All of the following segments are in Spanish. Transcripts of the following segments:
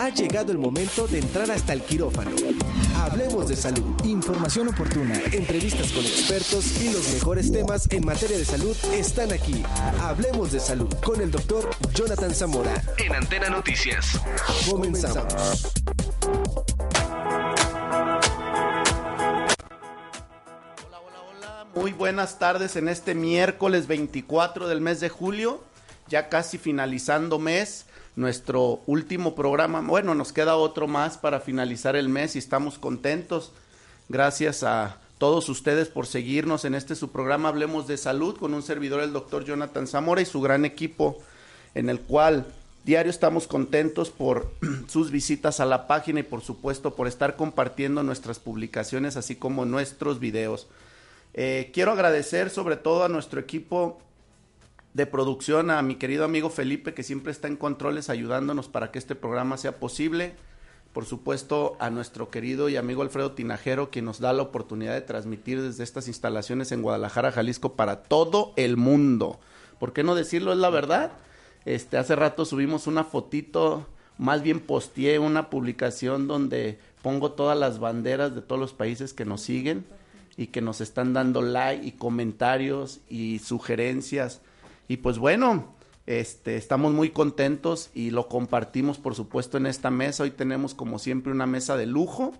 Ha llegado el momento de entrar hasta el quirófano. Hablemos de salud. Información oportuna, entrevistas con expertos y los mejores temas en materia de salud están aquí. Hablemos de salud con el doctor Jonathan Zamora. En Antena Noticias. Comenzamos. Hola, hola, hola. Muy buenas tardes en este miércoles 24 del mes de julio. Ya casi finalizando mes nuestro último programa. Bueno, nos queda otro más para finalizar el mes y estamos contentos. Gracias a todos ustedes por seguirnos en este su programa Hablemos de Salud con un servidor, el doctor Jonathan Zamora y su gran equipo, en el cual diario estamos contentos por sus visitas a la página y por supuesto por estar compartiendo nuestras publicaciones así como nuestros videos. Eh, quiero agradecer sobre todo a nuestro equipo de producción a mi querido amigo Felipe, que siempre está en controles ayudándonos para que este programa sea posible. Por supuesto, a nuestro querido y amigo Alfredo Tinajero, quien nos da la oportunidad de transmitir desde estas instalaciones en Guadalajara, Jalisco, para todo el mundo. ¿Por qué no decirlo? Es la verdad. Este, hace rato subimos una fotito, más bien posteé una publicación donde pongo todas las banderas de todos los países que nos siguen y que nos están dando like y comentarios y sugerencias y pues bueno, este, estamos muy contentos y lo compartimos por supuesto en esta mesa. Hoy tenemos como siempre una mesa de lujo.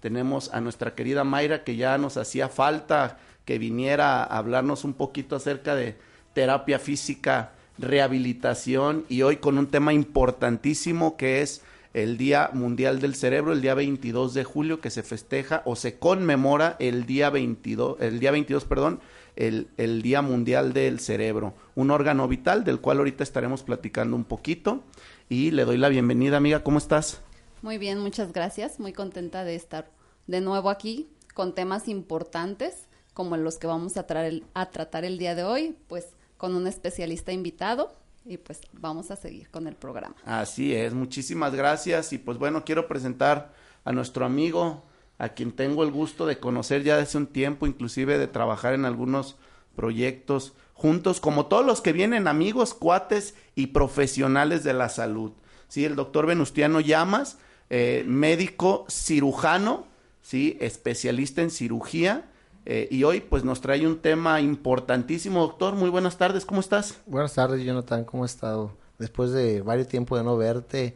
Tenemos a nuestra querida Mayra que ya nos hacía falta que viniera a hablarnos un poquito acerca de terapia física, rehabilitación y hoy con un tema importantísimo que es el Día Mundial del Cerebro, el día 22 de julio que se festeja o se conmemora el día 22, el día 22, perdón, el, el, Día Mundial del Cerebro, un órgano vital del cual ahorita estaremos platicando un poquito. Y le doy la bienvenida, amiga, ¿cómo estás? Muy bien, muchas gracias. Muy contenta de estar de nuevo aquí con temas importantes como los que vamos a, traer, a tratar el día de hoy, pues con un especialista invitado y pues vamos a seguir con el programa. Así es, muchísimas gracias y pues bueno, quiero presentar a nuestro amigo a quien tengo el gusto de conocer ya desde un tiempo, inclusive de trabajar en algunos proyectos juntos, como todos los que vienen amigos, cuates y profesionales de la salud. Sí, el doctor Venustiano Llamas, eh, médico cirujano, sí, especialista en cirugía. Eh, y hoy pues nos trae un tema importantísimo, doctor. Muy buenas tardes, ¿cómo estás? Buenas tardes, Jonathan, ¿cómo has estado? Después de varios tiempos de no verte,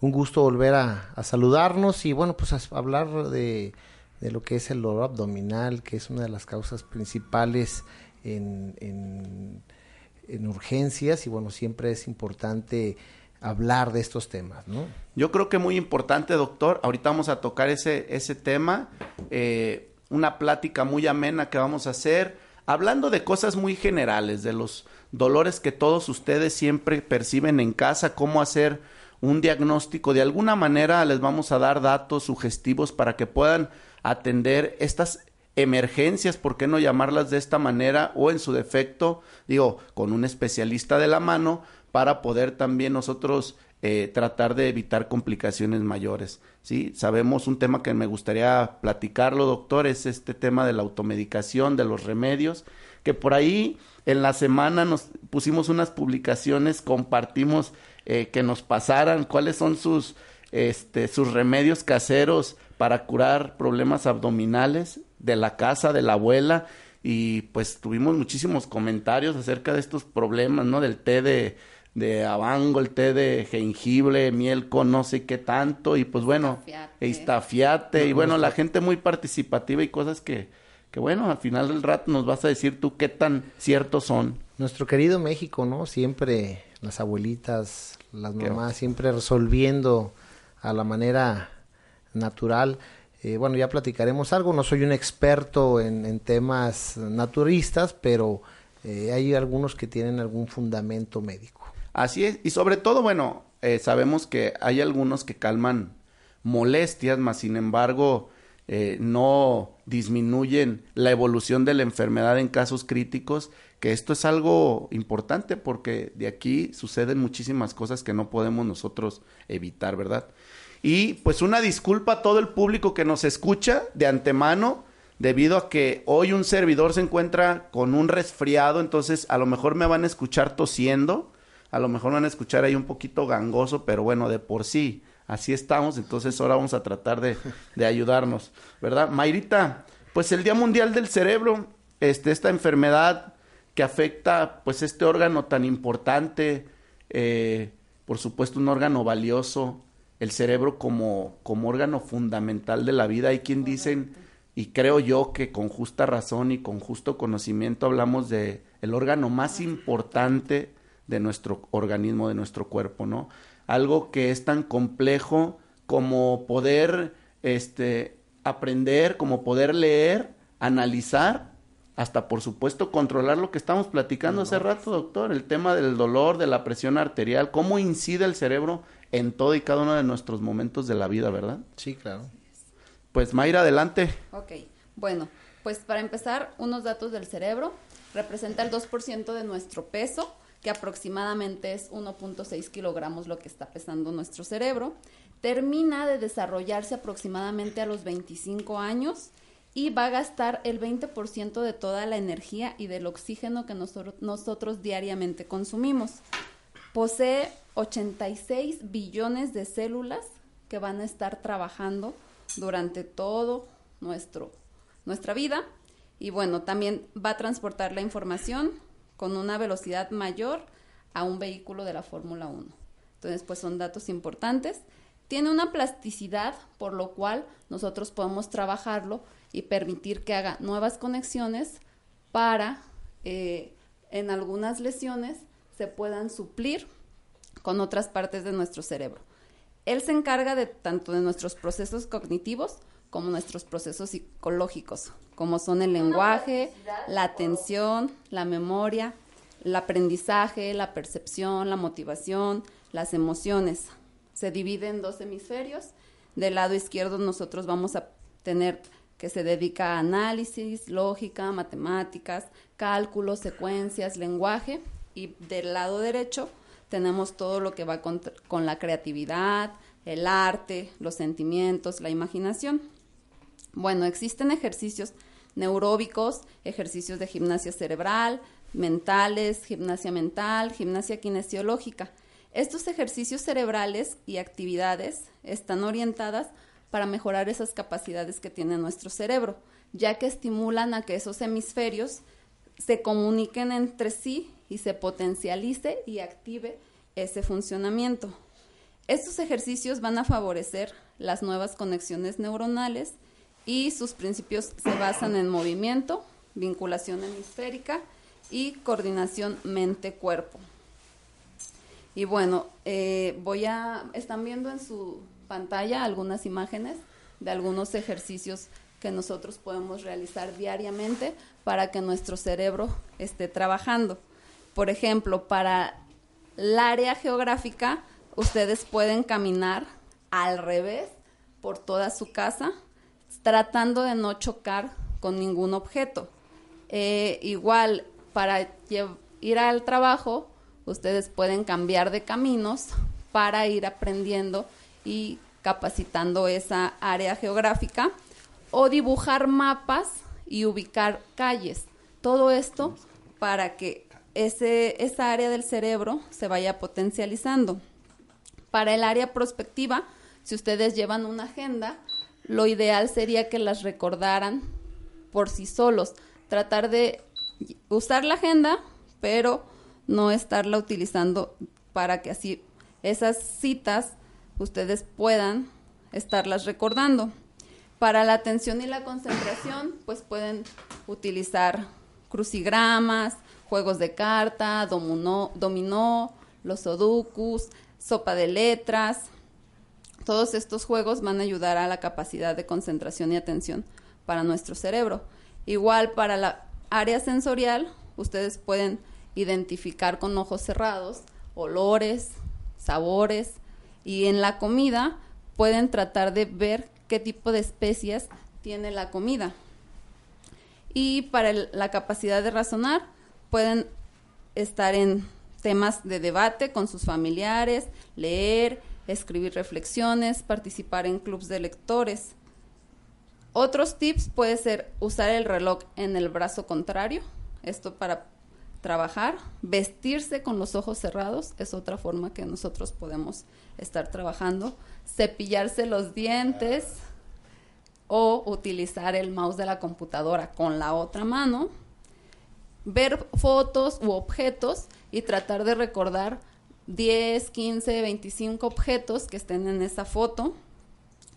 un gusto volver a, saludarnos y bueno, pues hablar de, lo que es el dolor abdominal, que es una de las causas principales en, en, en, urgencias y bueno, siempre es importante hablar de estos temas, ¿no? Yo creo que muy importante, doctor. Ahorita vamos a tocar ese, ese tema, eh, una plática muy amena que vamos a hacer, hablando de cosas muy generales, de los dolores que todos ustedes siempre perciben en casa, cómo hacer un diagnóstico. De alguna manera les vamos a dar datos sugestivos para que puedan atender estas emergencias, ¿por qué no llamarlas de esta manera? O en su defecto, digo, con un especialista de la mano para poder también nosotros eh, tratar de evitar complicaciones mayores. ¿sí? Sabemos un tema que me gustaría platicarlo, doctor, es este tema de la automedicación, de los remedios, que por ahí en la semana nos pusimos unas publicaciones, compartimos eh, que nos pasaran cuáles son sus, este, sus remedios caseros para curar problemas abdominales de la casa, de la abuela, y pues tuvimos muchísimos comentarios acerca de estos problemas, ¿no? Del té de, de abango, el té de jengibre, miel con no sé qué tanto, y pues bueno, estafiate, y bueno, la gente muy participativa y cosas que, que bueno, al final del rato nos vas a decir tú qué tan ciertos son. Nuestro querido México, ¿no? Siempre las abuelitas, las mamás, siempre resolviendo a la manera natural. Eh, bueno, ya platicaremos algo, no soy un experto en, en temas naturistas, pero eh, hay algunos que tienen algún fundamento médico. Así es, y sobre todo, bueno, eh, sabemos que hay algunos que calman molestias, mas sin embargo no disminuyen la evolución de la enfermedad en casos críticos, que esto es algo importante porque de aquí suceden muchísimas cosas que no podemos nosotros evitar, ¿verdad? Y pues una disculpa a todo el público que nos escucha de antemano, debido a que hoy un servidor se encuentra con un resfriado, entonces a lo mejor me van a escuchar tosiendo, a lo mejor van a escuchar ahí un poquito gangoso, pero bueno, de por sí, así estamos, entonces ahora vamos a tratar de, de ayudarnos, ¿verdad? Mayrita, pues el Día Mundial del Cerebro, este, esta enfermedad que afecta pues este órgano tan importante, eh, por supuesto un órgano valioso, el cerebro como, como órgano fundamental de la vida. Hay quien dicen, y creo yo que con justa razón y con justo conocimiento hablamos de el órgano más importante de nuestro organismo, de nuestro cuerpo, ¿no? Algo que es tan complejo como poder este, aprender, como poder leer, analizar, hasta por supuesto controlar lo que estamos platicando hace rato, doctor, el tema del dolor, de la presión arterial, cómo incide el cerebro en todo y cada uno de nuestros momentos de la vida, ¿verdad? Sí, claro. Pues Mayra, adelante. Ok, bueno, pues para empezar, unos datos del cerebro. Representa el 2% de nuestro peso, que aproximadamente es 1.6 kilogramos lo que está pesando nuestro cerebro. Termina de desarrollarse aproximadamente a los 25 años y va a gastar el 20% de toda la energía y del oxígeno que nosotros, diariamente consumimos. Posee 86 billones de células que van a estar trabajando durante todo nuestro, nuestra vida y bueno, también va a transportar la información con una velocidad mayor a un vehículo de la Fórmula 1. Entonces, pues son datos importantes. Tiene una plasticidad, por lo cual nosotros podemos trabajarlo y permitir que haga nuevas conexiones para eh, en algunas lesiones se puedan suplir con otras partes de nuestro cerebro. Él se encarga de tanto de nuestros procesos cognitivos como nuestros procesos psicológicos, como son el lenguaje, la atención, la memoria, el aprendizaje, la percepción, la motivación, las emociones. Se divide en dos hemisferios. Del lado izquierdo nosotros vamos a tener que se dedica a análisis, lógica, matemáticas, cálculos, secuencias, lenguaje. Y del lado derecho tenemos todo lo que va con, con, la creatividad, el arte, los sentimientos, la imaginación. Bueno, existen ejercicios neuróbicos, ejercicios de gimnasia cerebral, mentales, gimnasia mental, gimnasia kinesiológica. Estos ejercicios cerebrales y actividades están orientadas para mejorar esas capacidades que tiene nuestro cerebro, ya que estimulan a que esos hemisferios se comuniquen entre sí y se potencialice y active ese funcionamiento. Estos ejercicios van a favorecer las nuevas conexiones neuronales y sus principios se basan en movimiento, vinculación hemisférica y coordinación mente-cuerpo. Y bueno, eh, voy a, están viendo en su pantalla algunas imágenes de algunos ejercicios que nosotros podemos realizar diariamente para que nuestro cerebro esté trabajando. Por ejemplo, para el área geográfica, ustedes pueden caminar al revés por toda su casa, tratando de no chocar con ningún objeto. Eh, igual, para ir al trabajo, ustedes pueden cambiar de caminos para ir aprendiendo y capacitando esa área geográfica o dibujar mapas y ubicar calles. Todo esto para que ese, esa área del cerebro se vaya potencializando. Para el área prospectiva, si ustedes llevan una agenda, lo ideal sería que las recordaran por sí solos. Tratar de usar la agenda, pero no estarla utilizando para que así esas citas ustedes puedan estarlas recordando. Para la atención y la concentración, pues pueden utilizar crucigramas, juegos de carta, dominó, dominó los sudokus, sopa de letras. Todos estos juegos van a ayudar a la capacidad de concentración y atención para nuestro cerebro. Igual para la área sensorial, ustedes pueden identificar con ojos cerrados olores, sabores y en la comida pueden tratar de ver qué tipo de especias tiene la comida. Y para la capacidad de razonar pueden estar en temas de debate con sus familiares, leer, escribir reflexiones, participar en clubes de lectores. Otros tips puede ser usar el reloj en el brazo contrario, esto para trabajar, vestirse con los ojos cerrados, es otra forma que nosotros podemos estar trabajando, cepillarse los dientes o utilizar el mouse de la computadora con la otra mano, ver fotos u objetos y tratar de recordar 10, 15, 25 objetos que estén en esa foto.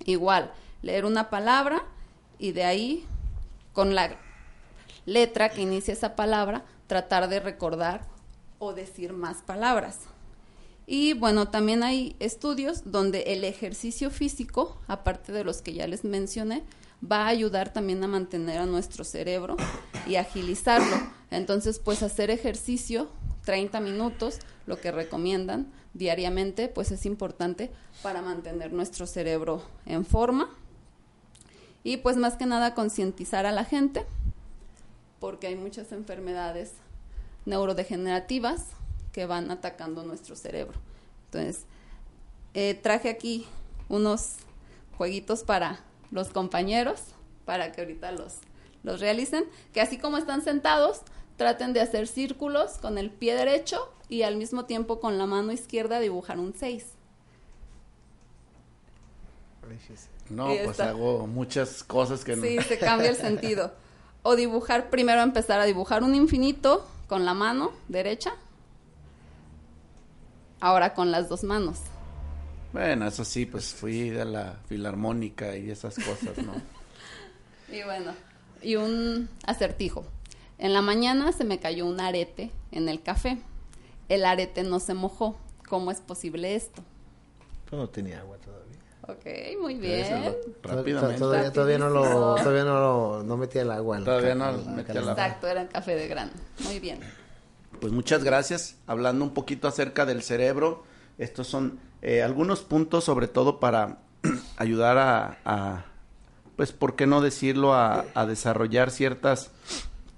Igual, leer una palabra y de ahí, con la letra que inicia esa palabra, tratar de recordar o decir más palabras. Y bueno, también hay estudios donde el ejercicio físico, aparte de los que ya les mencioné, va a ayudar también a mantener a nuestro cerebro y agilizarlo. Entonces, pues hacer ejercicio 30 minutos, lo que recomiendan diariamente, pues es importante para mantener nuestro cerebro en forma. Y pues más que nada concientizar a la gente, porque hay muchas enfermedades neurodegenerativas que van atacando nuestro cerebro. Entonces, eh, traje aquí unos jueguitos para los compañeros, para que ahorita los, los realicen, que así como están sentados, traten de hacer círculos con el pie derecho y al mismo tiempo con la mano izquierda dibujar un 6. No, pues hago muchas cosas que no. Sí, se cambia el sentido. O dibujar, primero empezar a dibujar un infinito con la mano derecha. Ahora con las dos manos. Bueno, eso sí, pues fui de la filarmónica y esas cosas, ¿no? y bueno, y un acertijo. En la mañana se me cayó un arete en el café. El arete no se mojó. ¿Cómo es posible esto? Pues no tenía agua todavía. Ok, muy bien. Rápidamente. Todavía, todavía, no lo, todavía no lo, no metía el agua. En todavía no metía el agua. Exacto, era el café de grano. Muy bien. Pues muchas gracias. Hablando un poquito acerca del cerebro, estos son eh, algunos puntos sobre todo para ayudar a, pues, ¿por qué no decirlo? A, desarrollar ciertas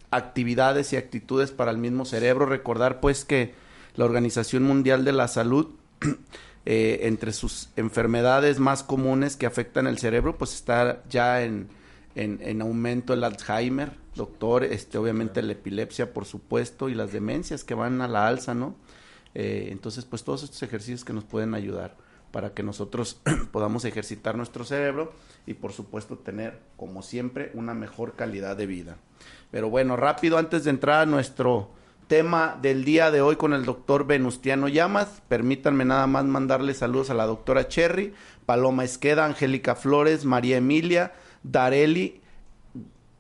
actividades y actitudes para el mismo cerebro. Recordar pues que la Organización Mundial de la Salud Eh, entre sus enfermedades más comunes que afectan el cerebro, pues está ya en, en, aumento el Alzheimer, doctor, este, obviamente la epilepsia, por supuesto, y las demencias que van a la alza, ¿no? Eh, entonces, pues todos estos ejercicios que nos pueden ayudar para que nosotros podamos ejercitar nuestro cerebro y por supuesto tener, como siempre, una mejor calidad de vida. Pero bueno, rápido, antes de entrar a nuestro tema del día de hoy con el doctor Venustiano Llamas. Permítanme nada más mandarle saludos a la doctora Cherry, Paloma Esqueda, Angélica Flores, María Emilia, Dareli,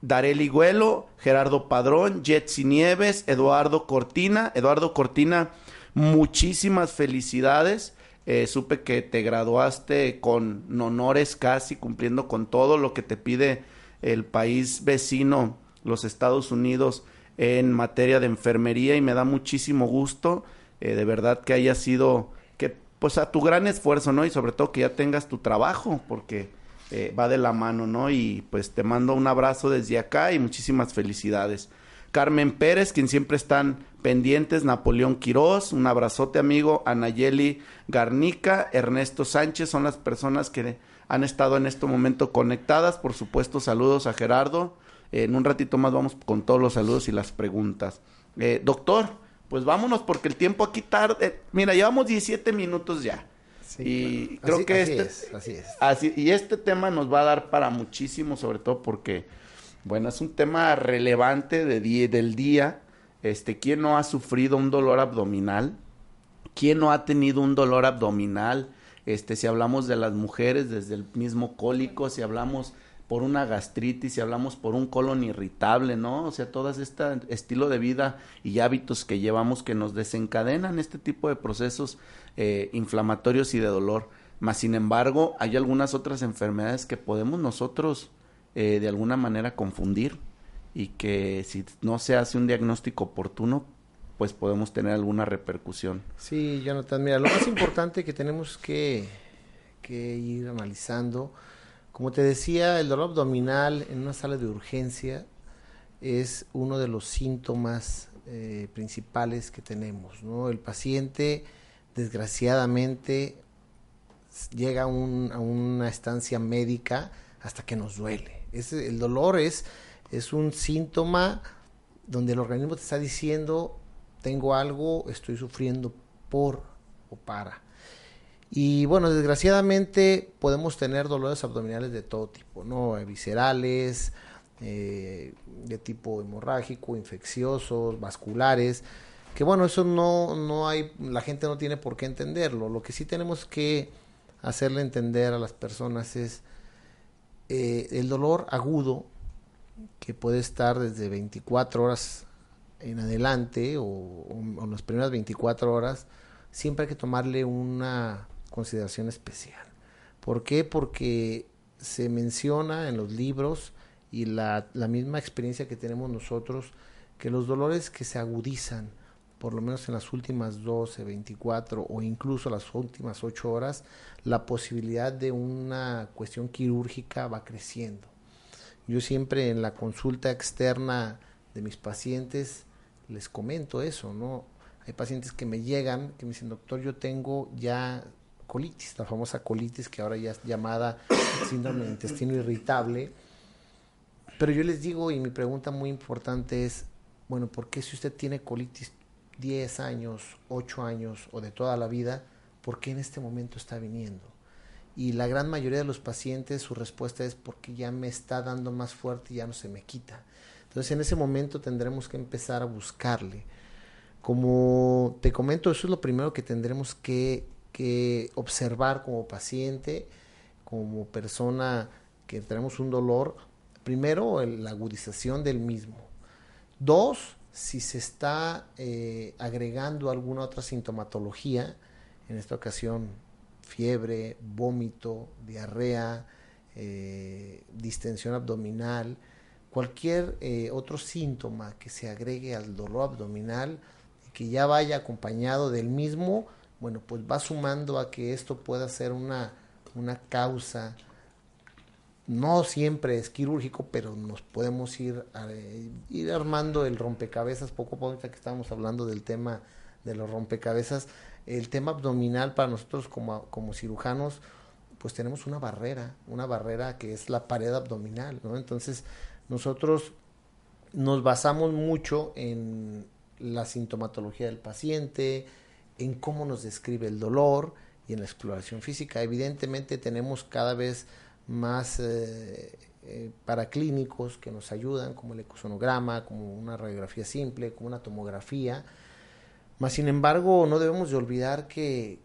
Dareli Güelo, Gerardo Padrón, Jetsi Nieves, Eduardo Cortina. Eduardo Cortina, muchísimas felicidades. Eh, supe que te graduaste con honores casi, cumpliendo con todo lo que te pide el país vecino, los Estados Unidos en materia de enfermería y me da muchísimo gusto eh, de verdad que haya sido que pues a tu gran esfuerzo no y sobre todo que ya tengas tu trabajo porque eh, va de la mano no y pues te mando un abrazo desde acá y muchísimas felicidades Carmen Pérez quien siempre están pendientes Napoleón Quirós un abrazote amigo Anayeli Garnica Ernesto Sánchez son las personas que han estado en este momento conectadas por supuesto saludos a Gerardo en un ratito más vamos con todos los saludos y las preguntas. Eh, doctor, pues vámonos porque el tiempo aquí tarde. Mira, llevamos 17 minutos ya. Y creo que este, es, así es. Así, y este tema nos va a dar para muchísimo, sobre todo porque, bueno, es un tema relevante de del día. Este, ¿quién no ha sufrido un dolor abdominal? ¿Quién no ha tenido un dolor abdominal? Este, si hablamos de las mujeres, desde el mismo cólico, si hablamos por una gastritis, si hablamos por un colon irritable, ¿no? O sea, todo este estilo de vida y hábitos que llevamos que nos desencadenan este tipo de procesos eh, inflamatorios y de dolor. Más sin embargo, hay algunas otras enfermedades que podemos nosotros eh, de alguna manera confundir y que si no se hace un diagnóstico oportuno pues podemos tener alguna repercusión. Sí, Jonathan, mira, lo más importante que tenemos que, que ir analizando, como te decía, el dolor abdominal en una sala de urgencia es uno de los síntomas eh, principales que tenemos, ¿no? El paciente, desgraciadamente, llega a, un, a una estancia médica hasta que nos duele. El dolor es un síntoma donde el organismo te está diciendo, tengo algo, estoy sufriendo por o para. Y bueno, desgraciadamente podemos tener dolores abdominales de todo tipo, ¿no? Viscerales, eh, de tipo hemorrágico, infecciosos, vasculares, que bueno, eso no, no hay, la gente no tiene por qué entenderlo. Lo que sí tenemos que hacerle entender a las personas es eh, el dolor agudo, que puede estar desde 24 horas en adelante o, o, las primeras 24 horas, siempre hay que tomarle una consideración especial. ¿Por qué? Porque se menciona en los libros y la, la misma experiencia que tenemos nosotros, que los dolores que se agudizan, por lo menos en las últimas 12, 24 o incluso las últimas 8 horas, la posibilidad de una cuestión quirúrgica va creciendo. Yo siempre en la consulta externa de mis pacientes les comento eso, ¿no? Hay pacientes que me llegan, que me dicen, doctor, yo tengo ya colitis, la famosa colitis que ahora ya es llamada síndrome de intestino irritable. Pero yo les digo, y mi pregunta muy importante es, bueno, ¿por qué si usted tiene colitis 10 años, 8 años o de toda la vida, por qué en este momento está viniendo? Y la gran mayoría de los pacientes su respuesta es porque ya me está dando más fuerte y ya no se me quita. Entonces en ese momento tendremos que empezar a buscarle. Como te comento, eso es lo primero que tendremos que, que observar como paciente, como persona que tenemos un dolor. Primero, la agudización del mismo. Dos, si se está eh, agregando alguna otra sintomatología, en esta ocasión fiebre, vómito, diarrea, eh, distensión abdominal, cualquier eh, otro síntoma que se agregue al dolor abdominal que ya vaya acompañado del mismo, bueno, pues va sumando a que esto pueda ser una, una causa, no siempre es quirúrgico, pero nos podemos ir, ir armando el rompecabezas poco a poco, que estamos hablando del tema de los rompecabezas, el tema abdominal para nosotros como, como cirujanos, pues tenemos una barrera, una barrera que es la pared abdominal, ¿no? Entonces, nosotros nos basamos mucho en la sintomatología del paciente, en cómo nos describe el dolor y en la exploración física. Evidentemente tenemos cada vez más eh, eh, paraclínicos que nos ayudan, como el ecosonograma, como una radiografía simple, como una tomografía. Mas, sin embargo, no debemos de olvidar que,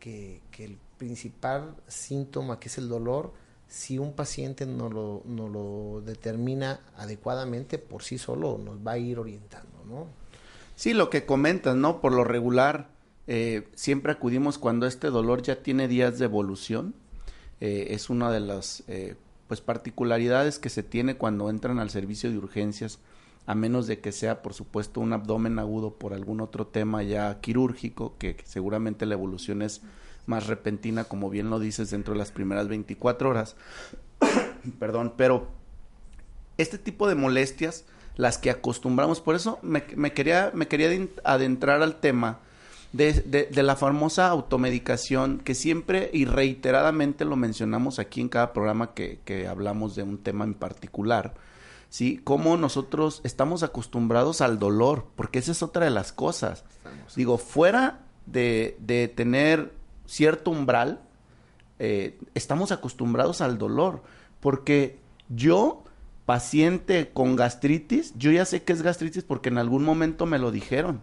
el principal síntoma, que es el dolor, si un paciente no lo, no lo determina adecuadamente por sí solo, nos va a ir orientando, ¿no? Sí, lo que comentas, ¿no? Por lo regular, eh, siempre acudimos cuando este dolor ya tiene días de evolución. Eh, es una de las eh, pues particularidades que se tiene cuando entran al servicio de urgencias, a menos de que sea, por supuesto, un abdomen agudo por algún otro tema ya quirúrgico, que, seguramente la evolución es más repentina, como bien lo dices, dentro de las primeras 24 horas. Perdón, pero este tipo de molestias, las que acostumbramos, por eso me quería, me quería adentrar al tema de, de, de, la famosa automedicación que siempre y reiteradamente lo mencionamos aquí en cada programa que, que hablamos de un tema en particular. ¿sí? Cómo nosotros estamos acostumbrados al dolor, porque esa es otra de las cosas. Digo, fuera de, de tener cierto umbral, eh, estamos acostumbrados al dolor, porque yo, paciente con gastritis, yo ya sé que es gastritis porque en algún momento me lo dijeron,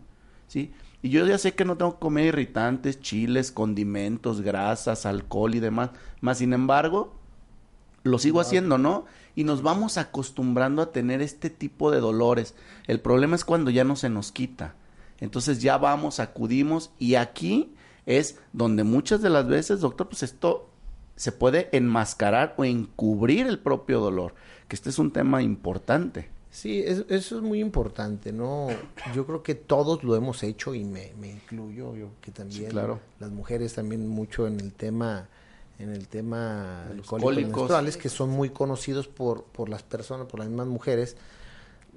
¿sí? Y yo ya sé que no tengo que comer irritantes, chiles, condimentos, grasas, alcohol y demás, más sin embargo, lo sigo haciendo, ¿no? Y nos vamos acostumbrando a tener este tipo de dolores. El problema es cuando ya no se nos quita. Entonces ya vamos, acudimos y aquí es donde muchas de las veces, doctor, pues esto se puede enmascarar o encubrir el propio dolor, que este es un tema importante. Sí, eso es muy importante, ¿no? Yo creo que todos lo hemos hecho y me, incluyo, yo que también claro. las mujeres también mucho en el tema en el tema cólicos que son muy conocidos por, por las personas, por las mismas mujeres.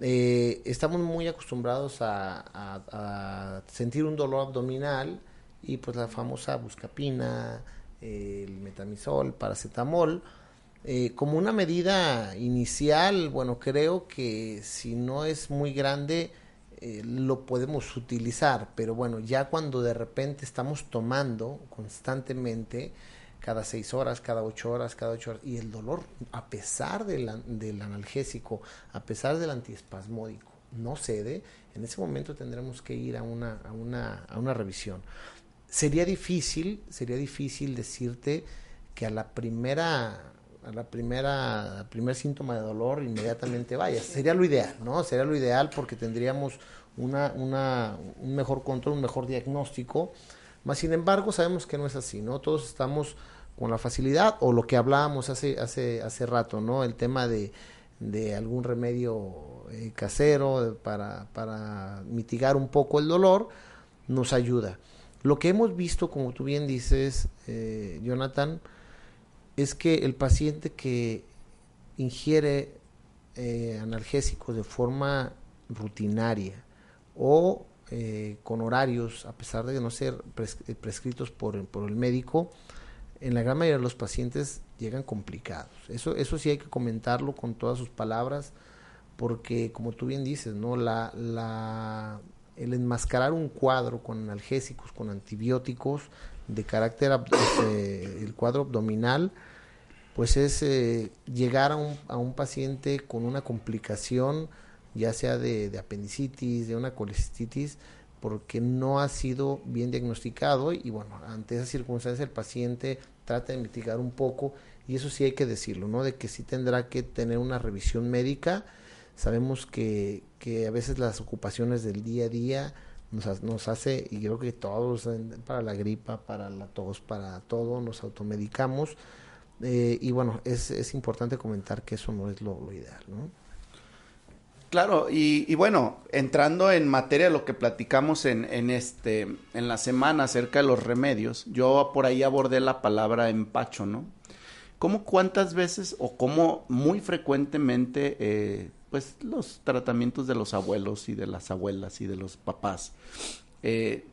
Eh, estamos muy acostumbrados a, a, sentir un dolor abdominal y pues la famosa buscapina, el metamisol, paracetamol, eh, como una medida inicial, bueno, creo que si no es muy grande, eh, lo podemos utilizar, pero bueno, ya cuando de repente estamos tomando constantemente, cada seis horas, cada ocho horas, cada ocho horas, y el dolor, a pesar del analgésico, a pesar del antiespasmódico, no cede, en ese momento tendremos que ir a una, a una, a una revisión. Sería difícil, sería difícil decirte que a la primera a la primera, primer síntoma de dolor, inmediatamente vaya. Sería lo ideal, ¿no? Sería lo ideal porque tendríamos una, una, un mejor control, un mejor diagnóstico. Más sin embargo, sabemos que no es así, ¿no? Todos estamos con la facilidad o lo que hablábamos hace, hace, hace rato, ¿no? El tema de, de algún remedio eh, casero para, para mitigar un poco el dolor nos ayuda. Lo que hemos visto, como tú bien dices, eh, Jonathan, es que el paciente que ingiere eh, analgésicos de forma rutinaria o eh, con horarios, a pesar de no ser prescritos por, por, el médico, en la gran mayoría de los pacientes llegan complicados. Eso, eso sí hay que comentarlo con todas sus palabras, porque como tú bien dices, ¿no? La, la, el enmascarar un cuadro con analgésicos, con antibióticos, de carácter, este, el cuadro abdominal, pues es eh, llegar a un, a un, paciente con una complicación, ya sea de, apendicitis, de una colecistitis, porque no ha sido bien diagnosticado y bueno, ante esa circunstancia el paciente trata de mitigar un poco y eso sí hay que decirlo, ¿no? De que sí tendrá que tener una revisión médica. Sabemos que, que a veces las ocupaciones del día a día nos, nos hace, y creo que todos, para la gripa, para la tos, para todo, nos automedicamos eh, y bueno, es, es, importante comentar que eso no es lo, ideal, ¿no? Claro, y, bueno, entrando en materia de lo que platicamos en, en, este, en la semana acerca de los remedios, yo por ahí abordé la palabra empacho, ¿no? ¿Cómo cuántas veces o cómo muy frecuentemente, eh, pues los tratamientos de los abuelos y de las abuelas y de los papás, eh,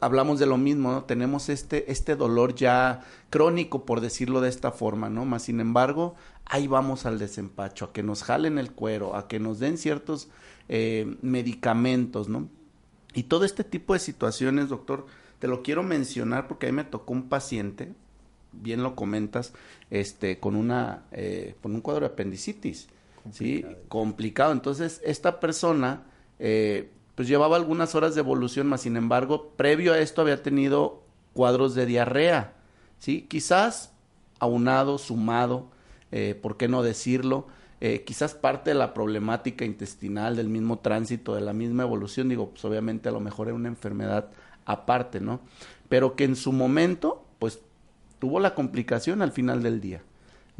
hablamos de lo mismo, ¿no? Tenemos este, este dolor ya crónico, por decirlo de esta forma, ¿no? Más sin embargo, ahí vamos al desempacho, a que nos jalen el cuero, a que nos den ciertos eh, medicamentos, ¿no? Y todo este tipo de situaciones, doctor, te lo quiero mencionar porque ahí me tocó un paciente, bien lo comentas, este, con una, eh, con un cuadro de apendicitis, ¿sí? Complicado. Entonces, esta persona, eh, pues llevaba algunas horas de evolución, más sin embargo, previo a esto había tenido cuadros de diarrea, ¿sí? Quizás aunado, sumado, eh, ¿por qué no decirlo? Eh, quizás parte de la problemática intestinal, del mismo tránsito, de la misma evolución, digo, pues obviamente a lo mejor era una enfermedad aparte, ¿no? Pero que en su momento, pues tuvo la complicación al final del día,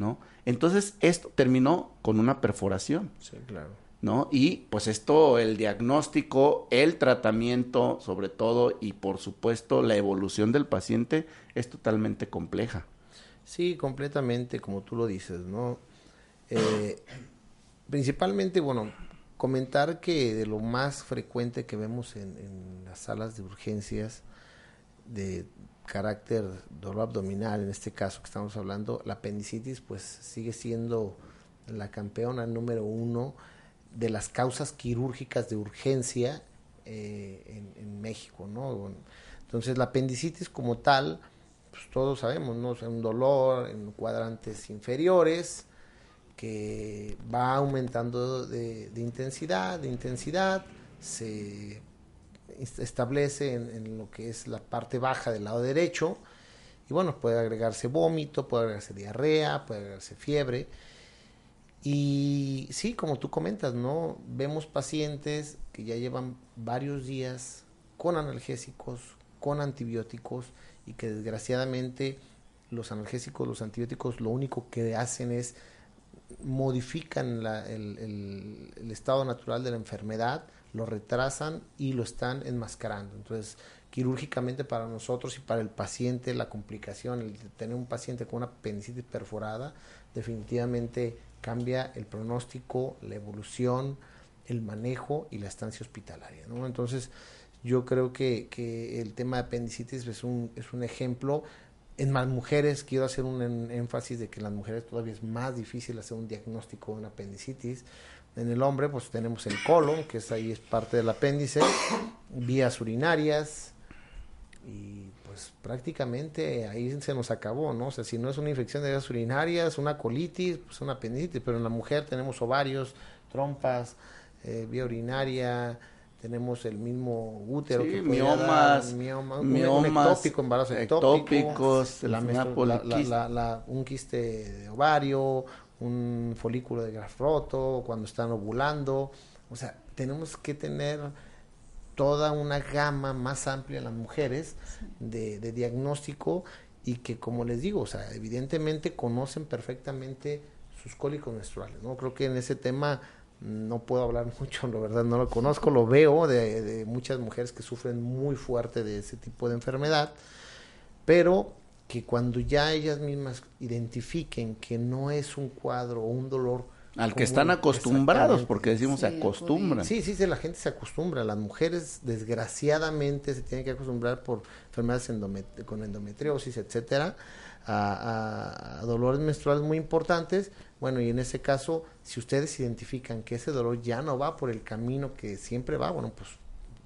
¿no? Entonces esto terminó con una perforación. Sí, claro. ¿no? Y pues esto, el diagnóstico, el tratamiento, sobre todo, y por supuesto la evolución del paciente es totalmente compleja. Sí, completamente, como tú lo dices, ¿no? Eh, principalmente, bueno, comentar que de lo más frecuente que vemos en, en las salas de urgencias de carácter dolor abdominal, en este caso que estamos hablando, la apendicitis, pues sigue siendo la campeona número uno de las causas quirúrgicas de urgencia eh, en, México, ¿no? Entonces la apendicitis como tal, pues todos sabemos, ¿no? Es un dolor en cuadrantes inferiores que va aumentando de, intensidad, de intensidad, se establece en, lo que es la parte baja del lado derecho y bueno, puede agregarse vómito, puede agregarse diarrea, puede agregarse fiebre y sí, como tú comentas, ¿no? Vemos pacientes que ya llevan varios días con analgésicos, con antibióticos y que desgraciadamente los analgésicos, los antibióticos lo único que hacen es modifican el estado natural de la enfermedad, lo retrasan y lo están enmascarando. Entonces, quirúrgicamente para nosotros y para el paciente, la complicación, el tener un paciente con una apendicitis perforada, definitivamente cambia el pronóstico, la evolución, el manejo y la estancia hospitalaria. ¿no? Entonces, yo creo que, que el tema de apendicitis es un, es un ejemplo. En más mujeres, quiero hacer un énfasis de que en las mujeres todavía es más difícil hacer un diagnóstico de una apendicitis. En el hombre, pues tenemos el colon, que es ahí es parte del apéndice, vías urinarias, y pues prácticamente ahí se nos acabó, ¿no? O sea, si no es una infección de vías urinarias, una colitis, pues una apendicitis, pero en la mujer tenemos ovarios, trompas, eh, vía urinaria, tenemos el mismo útero Sí, que miomas, dar, mioma, miomas, un ectópico, embarazo ectópico, ectópicos, la la- la- un quiste de ovario, un folículo de Graf roto, cuando están ovulando, o sea, tenemos que tener toda una gama más amplia en las mujeres de, de diagnóstico y que como les digo, o sea, evidentemente conocen perfectamente sus cólicos menstruales, ¿no? Creo que en ese tema no puedo hablar mucho, la verdad no lo conozco, lo veo de, de muchas mujeres que sufren muy fuerte de ese tipo de enfermedad, pero que cuando ya ellas mismas identifiquen que no es un cuadro o un dolor Al que están acostumbrados, porque decimos se acostumbran. Sí, sí, sí, la gente se acostumbra. Las mujeres, desgraciadamente, se tienen que acostumbrar por enfermedades endomet- con endometriosis, etcétera, a, a- a dolores menstruales muy importantes. Bueno, y en ese caso, si ustedes identifican que ese dolor ya no va por el camino que siempre va, bueno, pues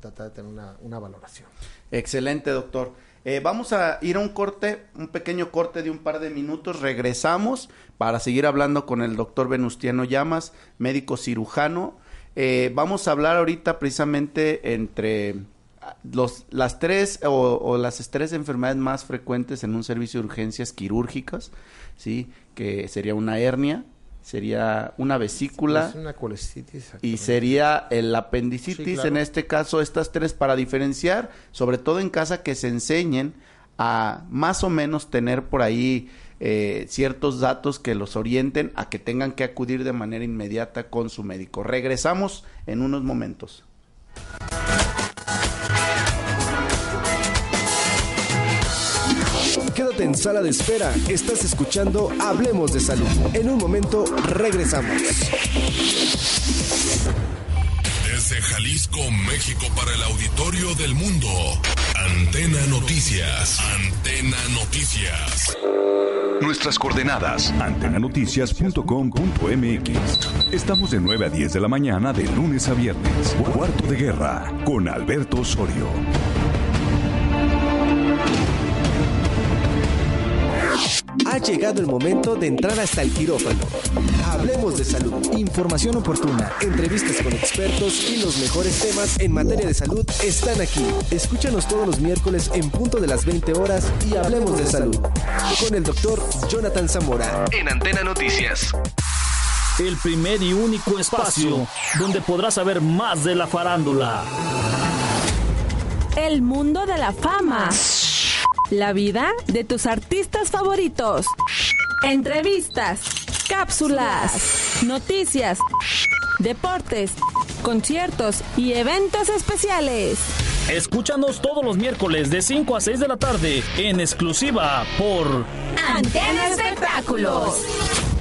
tratar de tener una, una valoración. Excelente, doctor. Eh, vamos a ir a un corte, un pequeño corte de un par de minutos. Regresamos para seguir hablando con el doctor Venustiano Llamas, médico cirujano. Eh, vamos a hablar ahorita precisamente entre ah, los, las tres o, o las tres enfermedades más frecuentes en un servicio de urgencias quirúrgicas, ¿sí? Que sería una hernia, sería una vesícula Es una colestitis. y sería el apendicitis, Sí, claro. en este caso estas tres para diferenciar, sobre todo en casa que se enseñen a más o menos tener por ahí eh, ciertos datos que los orienten a que tengan que acudir de manera inmediata con su médico. Regresamos en unos momentos. Quédate en sala de espera. Estás escuchando Hablemos de Salud. En un momento regresamos. Desde Jalisco, México, para el auditorio del mundo. Antena Noticias. Antena Noticias. Nuestras coordenadas. Antenanoticias.com.mx. Estamos de 9 a 10 de la mañana de lunes a viernes. Cuarto de guerra con Alberto Osorio. Ha llegado el momento de entrar hasta el quirófano. Hablemos de salud. Información oportuna, entrevistas con expertos y los mejores temas en materia de salud están aquí. Escúchanos todos los miércoles en punto de las 20 horas y hablemos de salud. Con el doctor Jonathan Zamora. En Antena Noticias. El primer y único espacio donde podrás saber más de la farándula. El mundo de la fama. La vida de tus artistas favoritos. Entrevistas, cápsulas, noticias, deportes, conciertos y eventos especiales. Escúchanos todos los miércoles de 5 a 6 de la tarde en exclusiva por Antena Espectáculos.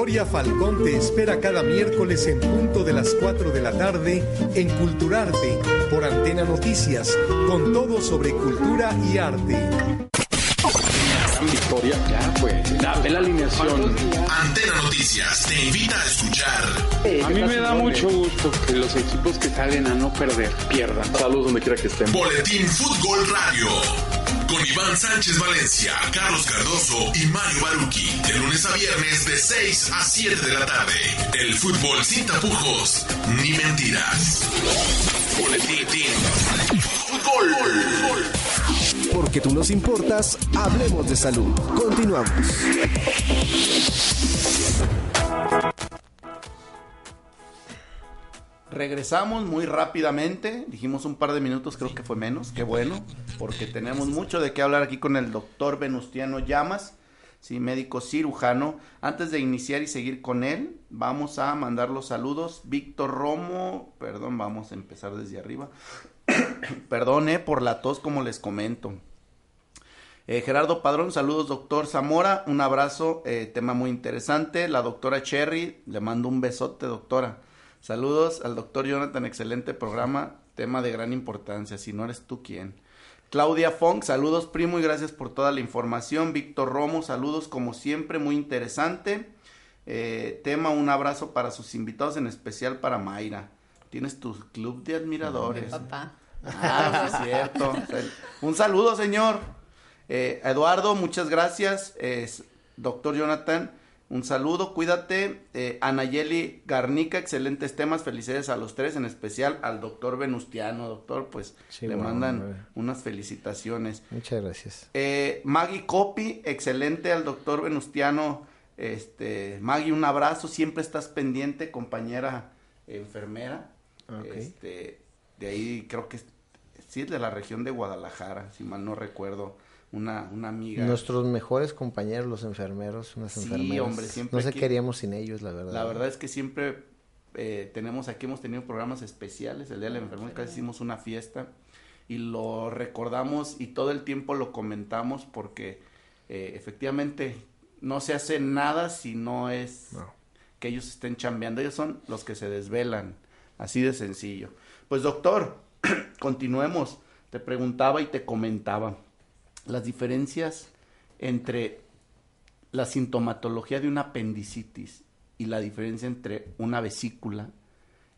Victoria Falcón te espera cada miércoles en punto de las 4 de la tarde en Culturarte por Antena Noticias, con todo sobre cultura y arte. Victoria, ya pues, la, ve la alineación. Antena Noticias te invita a escuchar. A mí me da mucho gusto que los equipos que salen a no perder pierdan. Saludos donde quiera que estén. Boletín Fútbol Radio. Con Iván Sánchez Valencia, Carlos Cardoso y Mario Baruki. De lunes a viernes de 6 a 7 de la tarde. El fútbol sin tapujos ni mentiras. Fútbol. Porque tú nos importas, hablemos de salud. Continuamos. Regresamos muy rápidamente, dijimos un par de minutos, creo que fue menos, qué bueno, porque tenemos mucho de qué hablar aquí con el doctor Venustiano Llamas, sí, médico cirujano. Antes de iniciar y seguir con él, vamos a mandar los saludos. Víctor Romo, perdón, vamos a empezar desde arriba. Perdone por la tos, como les comento. Eh, Gerardo Padrón, saludos doctor Zamora, un abrazo, eh, tema muy interesante. La doctora Cherry, le mando un besote doctora. Saludos al doctor Jonathan, excelente programa, tema de gran importancia, si no eres tú quién. Claudia Fong, saludos primo y gracias por toda la información. Víctor Romo, saludos como siempre, muy interesante. Eh, tema, un abrazo para sus invitados, en especial para Mayra. Tienes tu club de admiradores. Papá. Ah, sí es cierto. Un saludo, señor. Eh, Eduardo, muchas gracias. Eh, doctor Jonathan, un saludo, cuídate. Eh, Anayeli Garnica, excelentes temas. Felicidades a los tres, en especial al doctor Venustiano. Doctor, pues Sí, le bueno, mandan hombre. unas felicitaciones. Muchas gracias. Eh, Maggie Copy, excelente al doctor Venustiano. Este, Maggie, un abrazo. Siempre estás pendiente, compañera enfermera. Ok. Este, de ahí creo que es- sí es de la región de Guadalajara, si mal no recuerdo. Una, una amiga. Nuestros mejores compañeros, los enfermeros, unas Sí, enfermeras. hombre, siempre No se queríamos sin ellos, la verdad. La verdad es que siempre eh, tenemos aquí, hemos tenido programas especiales. El Día de la Enfermera casi hicimos una fiesta y lo recordamos y todo el tiempo lo comentamos porque eh, efectivamente no se hace nada si no es que ellos estén chambeando. Ellos son los que se desvelan. Así de sencillo. Pues doctor, continuemos. Te preguntaba y te comentaba las diferencias entre la sintomatología de una apendicitis y la diferencia entre una vesícula,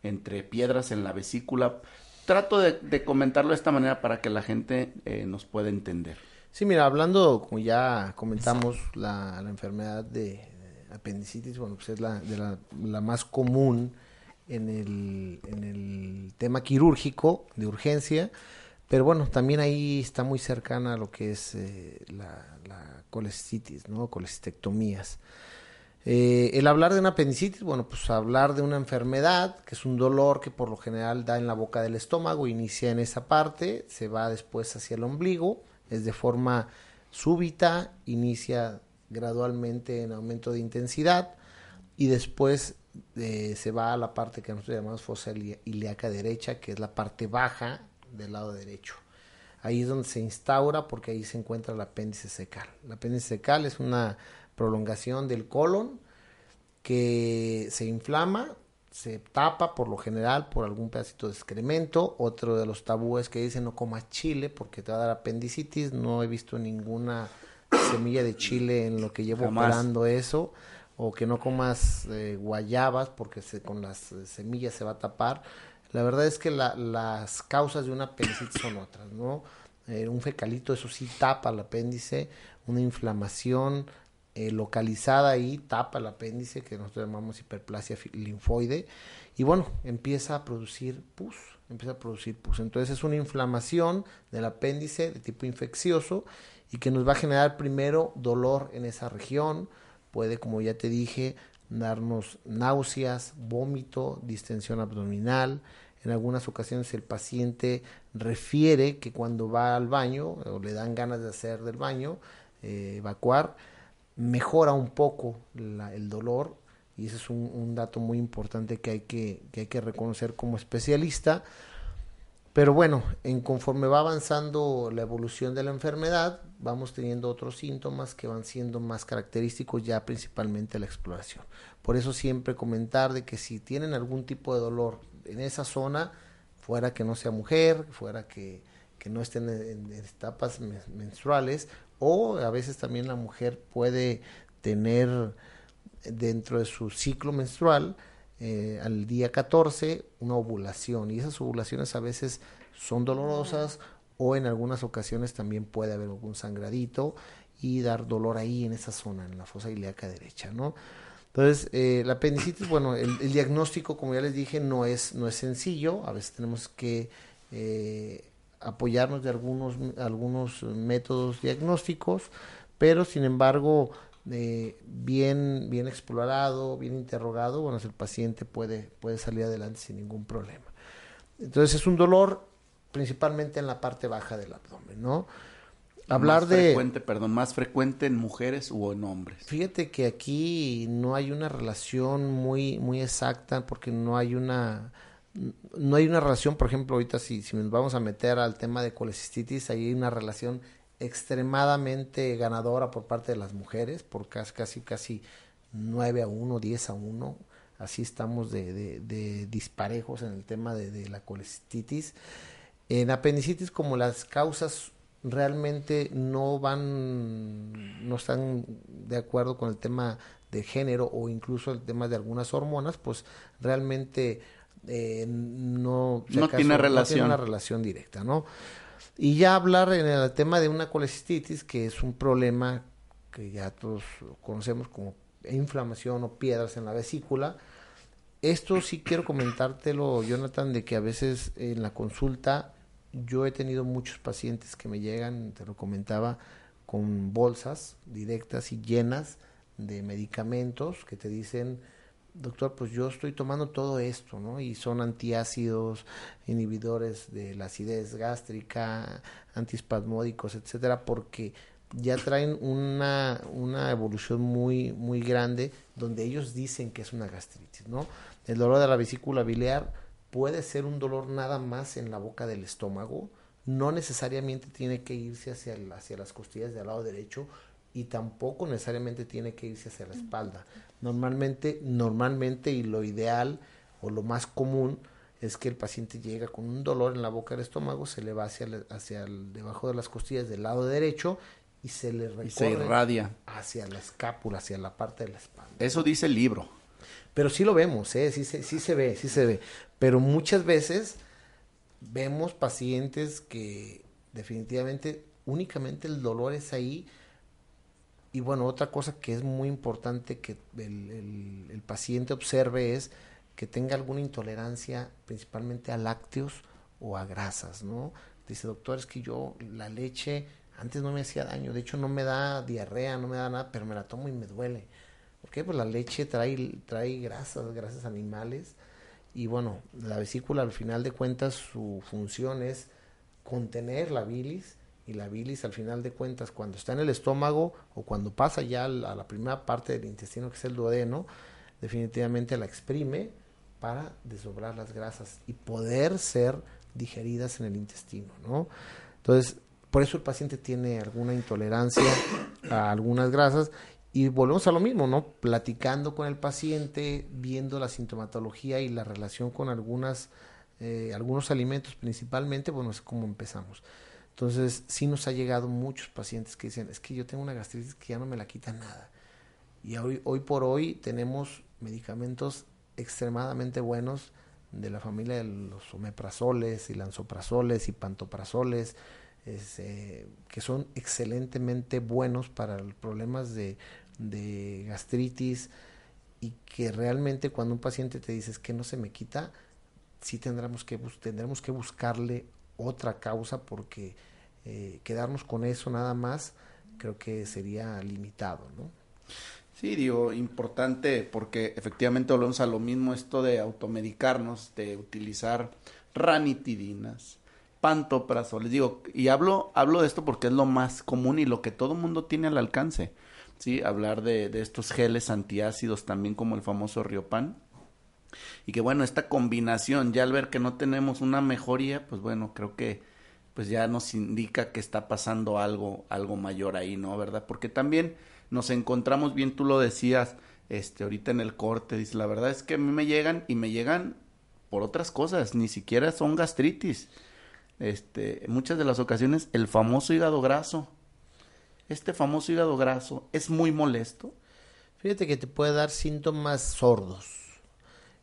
entre piedras en la vesícula. Trato de, comentarlo de esta manera para que la gente eh, nos pueda entender. Sí, mira, hablando, como ya comentamos, la, la enfermedad de eh, apendicitis, bueno, pues es la, de la, la más común en el, en el tema quirúrgico de urgencia, pero bueno, también ahí está muy cercana a lo que es eh, la, la ¿no? Colecistectomías. Eh, el hablar de una apendicitis, bueno, pues hablar de una enfermedad, que es un dolor que por lo general da en la boca del estómago, inicia en esa parte, se va después hacia el ombligo, es de forma súbita, inicia gradualmente en aumento de intensidad y después eh, se va a la parte que nosotros llamamos fosa ilíaca derecha, que es la parte baja del lado derecho. Ahí es donde se instaura porque ahí se encuentra el apéndice secal. El apéndice secal es una prolongación del colon que se inflama, se tapa por lo general por algún pedacito de excremento. Otro de los tabúes que dicen no comas chile porque te va a dar apendicitis. No he visto ninguna semilla de chile en lo que llevo Jamás. operando eso. O que no comas eh, guayabas porque se- con las eh, semillas se va a tapar. La verdad es que la- las causas de una apendicitis son otras, ¿no? Eh, un fecalito, eso sí tapa el apéndice, una inflamación eh, localizada ahí tapa el apéndice, que nosotros llamamos hiperplasia linfoide, y bueno, empieza a producir pus, empieza a producir pus. Entonces es una inflamación del apéndice de tipo infeccioso y que nos va a generar primero dolor en esa región, puede, como ya te dije, darnos náuseas, vómito, distensión abdominal. En algunas ocasiones el paciente refiere que cuando va al baño o le dan ganas de hacer del baño, eh, evacuar, mejora un poco el dolor y ese es un, un dato muy importante que hay que, que hay que reconocer como especialista. Pero bueno, en conforme va avanzando la evolución de la enfermedad, vamos teniendo otros síntomas que van siendo más característicos ya principalmente la exploración. Por eso siempre comentar de que si tienen algún tipo de dolor en esa zona, fuera que no sea mujer, fuera que, que no estén en, en etapas men- menstruales, o a veces también la mujer puede tener dentro de su ciclo menstrual eh, al día 14 una ovulación y esas ovulaciones a veces son dolorosas o en algunas ocasiones también puede haber algún sangradito y dar dolor ahí en esa zona, en la fosa ilíaca derecha, ¿no? Entonces, eh, la apendicitis, bueno, el, diagnóstico, como ya les dije, no es, no es sencillo, a veces tenemos que eh, apoyarnos de algunos, algunos métodos diagnósticos, pero sin embargo, eh, bien, bien explorado, bien interrogado, bueno, el paciente puede, puede salir adelante sin ningún problema. Entonces es un dolor principalmente en la parte baja del abdomen, ¿no? Hablar más de... Frecuente, perdón, más frecuente en mujeres o en hombres. Fíjate que aquí no hay una relación muy, muy exacta porque no hay una... No hay una relación, por ejemplo, ahorita si, si nos vamos a meter al tema de colecistitis, hay una relación extremadamente ganadora por parte de las mujeres, por casi, casi, casi 9 a 1, 10 a 1. Así estamos de, de, disparejos en el tema de, de la colecistitis. En apendicitis, como las causas realmente no van, no están de acuerdo con el tema de género o incluso el tema de algunas hormonas, pues realmente eh, no, no, tiene relación. no tiene una relación directa, ¿no? Y ya hablar en el tema de una colecistitis, que es un problema que ya todos conocemos como inflamación o piedras en la vesícula. Esto sí quiero comentártelo, Jonathan, de que a veces en la consulta yo he tenido muchos pacientes que me llegan, te lo comentaba, con bolsas directas y llenas de medicamentos que te dicen, doctor, pues yo estoy tomando todo esto, ¿no? Y son antiácidos, inhibidores de la acidez gástrica, antiespasmódicos, etcétera, porque ya traen una, una evolución muy, muy grande donde ellos dicen que es una gastritis, ¿no? El dolor de la vesícula biliar puede ser un dolor nada más en la boca del estómago, no necesariamente tiene que irse hacia, hacia las costillas del lado derecho y tampoco necesariamente tiene que irse hacia la espalda. Normalmente, normalmente y lo ideal o lo más común es que el paciente llega con un dolor en la boca del estómago, se le va hacia, hacia el, debajo de las costillas del lado derecho y se le recorre se irradia hacia la escápula, hacia la parte de la espalda. Eso dice el libro. Pero sí lo vemos, ¿eh? sí, sí, sí se ve, sí se ve. Pero muchas veces vemos pacientes que definitivamente únicamente el dolor es ahí y bueno, otra cosa que es muy importante que el, paciente observe es que tenga alguna intolerancia principalmente a lácteos o a grasas, ¿no? Dice, doctor, es que yo la leche antes no me hacía daño, de hecho no me da diarrea, no me da nada, pero me la tomo y me duele. ¿Por qué? Pues la leche trae, trae grasas, grasas animales, y bueno, la vesícula al final de cuentas su función es contener la bilis y la bilis al final de cuentas cuando está en el estómago o cuando pasa ya a la primera parte del intestino que es el duodeno, definitivamente la exprime para desobrar las grasas y poder ser digeridas en el intestino, ¿no? Entonces, por eso el paciente tiene alguna intolerancia a algunas grasas y volvemos a lo mismo, ¿no? Platicando con el paciente, viendo la sintomatología y la relación con algunas, eh, algunos alimentos principalmente, bueno, es como empezamos. Entonces, sí nos ha llegado muchos pacientes que dicen, es que yo tengo una gastritis que ya no me la quita nada. Y hoy, hoy por hoy tenemos medicamentos extremadamente buenos de la familia de los omeprazoles y lanzoprazoles y pantoprazoles, eh, que son excelentemente buenos para problemas de, de gastritis y que realmente cuando un paciente te dice que no se me quita, sí tendremos que, tendremos que buscarle otra causa porque eh, quedarnos con eso nada más creo que sería limitado, ¿no? Sí, digo, importante porque efectivamente volvemos a lo mismo esto de automedicarnos, de utilizar ranitidinas, pantoprazoles, digo, y hablo, hablo de esto porque es lo más común y lo que todo mundo tiene al alcance, ¿sí? Hablar de, de estos geles antiácidos también como el famoso Riopan, y que bueno, esta combinación, ya al ver que no tenemos una mejoría, pues bueno, creo que pues ya nos indica que está pasando algo, algo mayor ahí, ¿no? ¿Verdad? Porque también nos encontramos bien, tú lo decías, este, ahorita en el corte, dice, la verdad es que a mí me llegan y me llegan por otras cosas, ni siquiera son gastritis. Este, en muchas de las ocasiones el famoso hígado graso, este famoso hígado graso es muy molesto. Fíjate que te puede dar síntomas sordos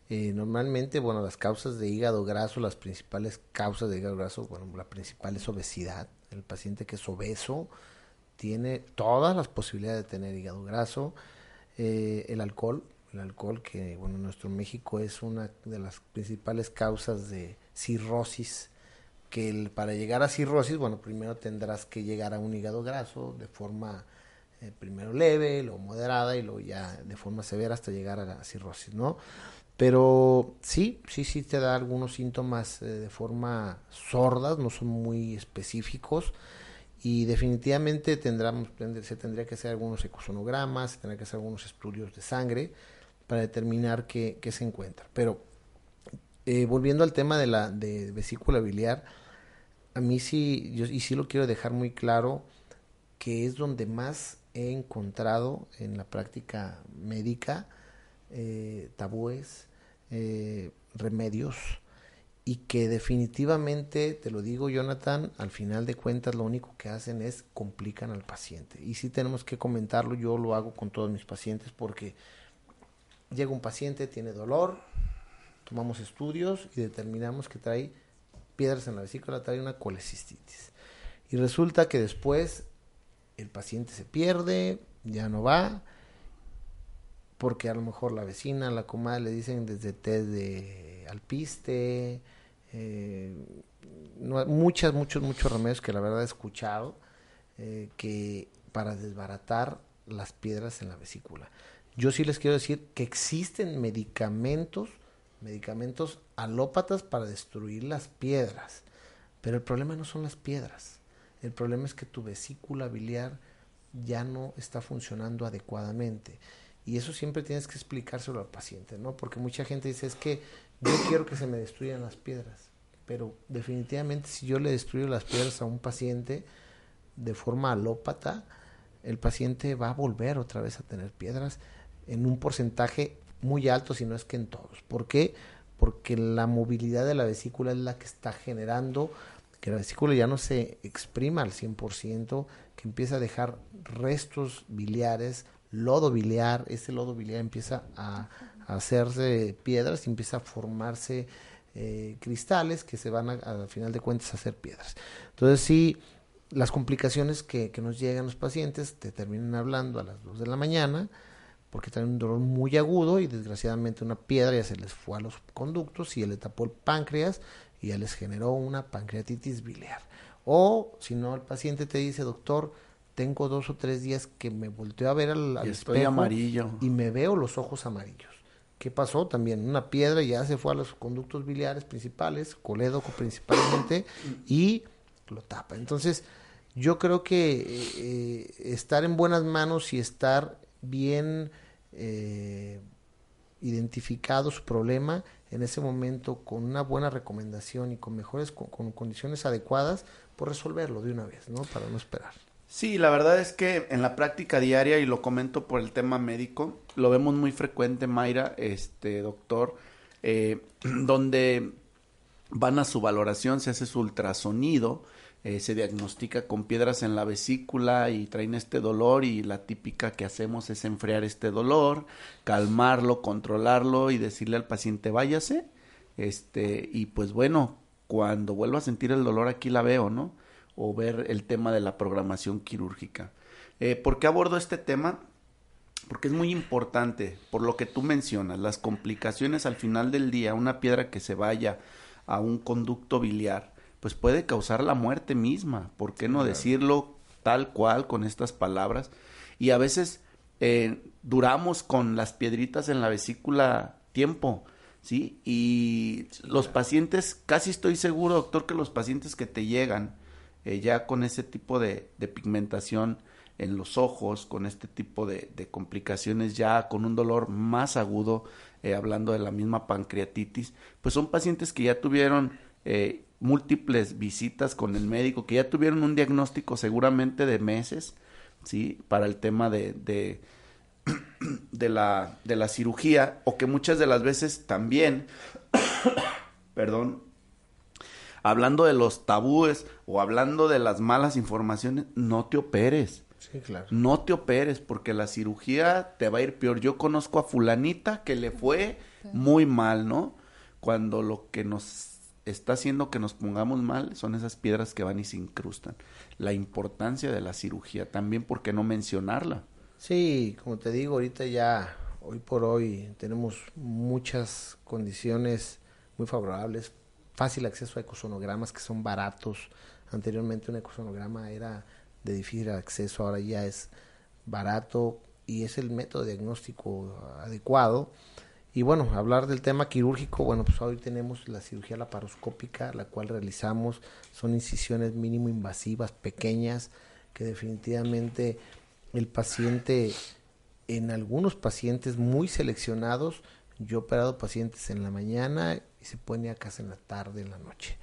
eh, normalmente, bueno, las causas de hígado graso, las principales causas de hígado graso, bueno, la principal es obesidad. El paciente que es obeso tiene todas las posibilidades de tener hígado graso. Eh, el alcohol, el alcohol que, bueno, en nuestro México es una de las principales causas de cirrosis, que para llegar a cirrosis, bueno, primero tendrás que llegar a un hígado graso de forma eh, primero leve, luego moderada y luego ya de forma severa hasta llegar a la cirrosis, ¿no? Pero sí, sí, sí te da algunos síntomas eh, de forma sordas, no son muy específicos y definitivamente tendremos, se tendría que hacer algunos ecosonogramas, se tendría que hacer algunos estudios de sangre para determinar qué, qué se encuentra. Pero eh, volviendo al tema de la de vesícula biliar, a mí sí, yo, y sí lo quiero dejar muy claro, que es donde más he encontrado en la práctica médica eh, tabúes, eh, remedios, y que definitivamente, te lo digo Jonathan, al final de cuentas lo único que hacen es complican al paciente. Y sí tenemos que comentarlo, yo lo hago con todos mis pacientes porque llega un paciente, tiene dolor, tomamos estudios y determinamos que trae piedras en la vesícula, trae una colecistitis. Y resulta que después el paciente se pierde, ya no va, porque a lo mejor la vecina, la comadre le dicen desde té de alpiste, eh, muchas, muchos, muchos remedios que la verdad he escuchado eh, que para desbaratar las piedras en la vesícula. Yo sí les quiero decir que existen medicamentos, medicamentos alópatas para destruir las piedras, pero el problema no son las piedras, el problema es que tu vesícula biliar ya no está funcionando adecuadamente. Y eso siempre tienes que explicárselo al paciente, ¿no? Porque mucha gente dice, es que yo quiero que se me destruyan las piedras, pero definitivamente si yo le destruyo las piedras a un paciente de forma alópata, el paciente va a volver otra vez a tener piedras en un porcentaje muy alto, si no es que en todos. ¿Por qué? Porque la movilidad de la vesícula es la que está generando que la vesícula ya no se exprima al 100%, que empieza a dejar restos biliares, lodo biliar, ese lodo biliar empieza a, hacerse piedras y empieza a formarse eh, cristales que se van a, al final de cuentas a hacer piedras. Entonces sí, las complicaciones que, nos llegan los pacientes te terminan hablando a las 2 de la mañana porque tienen un dolor muy agudo y desgraciadamente una piedra ya se les fue a los conductos y le tapó el páncreas y ya les generó una pancreatitis biliar. O si no, el paciente te dice, doctor, tengo dos o tres días que me volteo a ver al, al estoy amarillo. y me veo los ojos amarillos. ¿Qué pasó? También una piedra ya se fue a los conductos biliares principales, colédoco principalmente, y lo tapa. Entonces, yo creo que eh, estar en buenas manos y estar bien eh, identificado su problema en ese momento con una buena recomendación y con mejores con, con condiciones adecuadas, por resolverlo de una vez, ¿no? Para no esperar. Sí, la verdad es que en la práctica diaria, y lo comento por el tema médico, lo vemos muy frecuente, Mayra, este doctor, eh, donde van a su valoración, se hace su ultrasonido, eh, se diagnostica con piedras en la vesícula y traen este dolor y la típica que hacemos es enfriar este dolor, calmarlo, controlarlo y decirle al paciente váyase, este, y pues bueno, cuando vuelva a sentir el dolor aquí la veo, ¿no? O ver el tema de la programación quirúrgica. Eh, ¿Por qué abordo este tema? Porque es muy importante, por lo que tú mencionas, las complicaciones al final del día, una piedra que se vaya a un conducto biliar, pues puede causar la muerte misma. ¿Por qué no decirlo tal cual con estas palabras? Y a veces eh, duramos con las piedritas en la vesícula tiempo, ¿sí? Y los pacientes, casi estoy seguro, doctor, que los pacientes que te llegan eh, ya con ese tipo de, pigmentación en los ojos, con este tipo de, complicaciones ya con un dolor más agudo, eh, hablando de la misma pancreatitis, pues son pacientes que ya tuvieron eh, múltiples visitas con el médico, que ya tuvieron un diagnóstico seguramente de meses, ¿sí? Para el tema de, de, de, la, de la cirugía, o que muchas de las veces también, perdón, hablando de los tabúes o hablando de las malas informaciones, no te operes. Sí, claro. No te operes porque la cirugía te va a ir peor. Yo conozco a fulanita que le fue muy mal, ¿no? Cuando lo que nos está haciendo que nos pongamos mal son esas piedras que van y se incrustan. La importancia de la cirugía también, ¿por qué no mencionarla? Sí, como te digo, ahorita ya, hoy por hoy, tenemos muchas condiciones muy favorables fácil acceso a ecosonogramas que son baratos. Anteriormente un ecosonograma era de difícil acceso, ahora ya es barato y es el método diagnóstico adecuado. Y bueno, hablar del tema quirúrgico, bueno, pues hoy tenemos la cirugía laparoscópica, la cual realizamos, son incisiones mínimo invasivas, pequeñas, que definitivamente el paciente, en algunos pacientes muy seleccionados, yo he operado pacientes en la mañana y se pone a casa en la tarde, en la noche.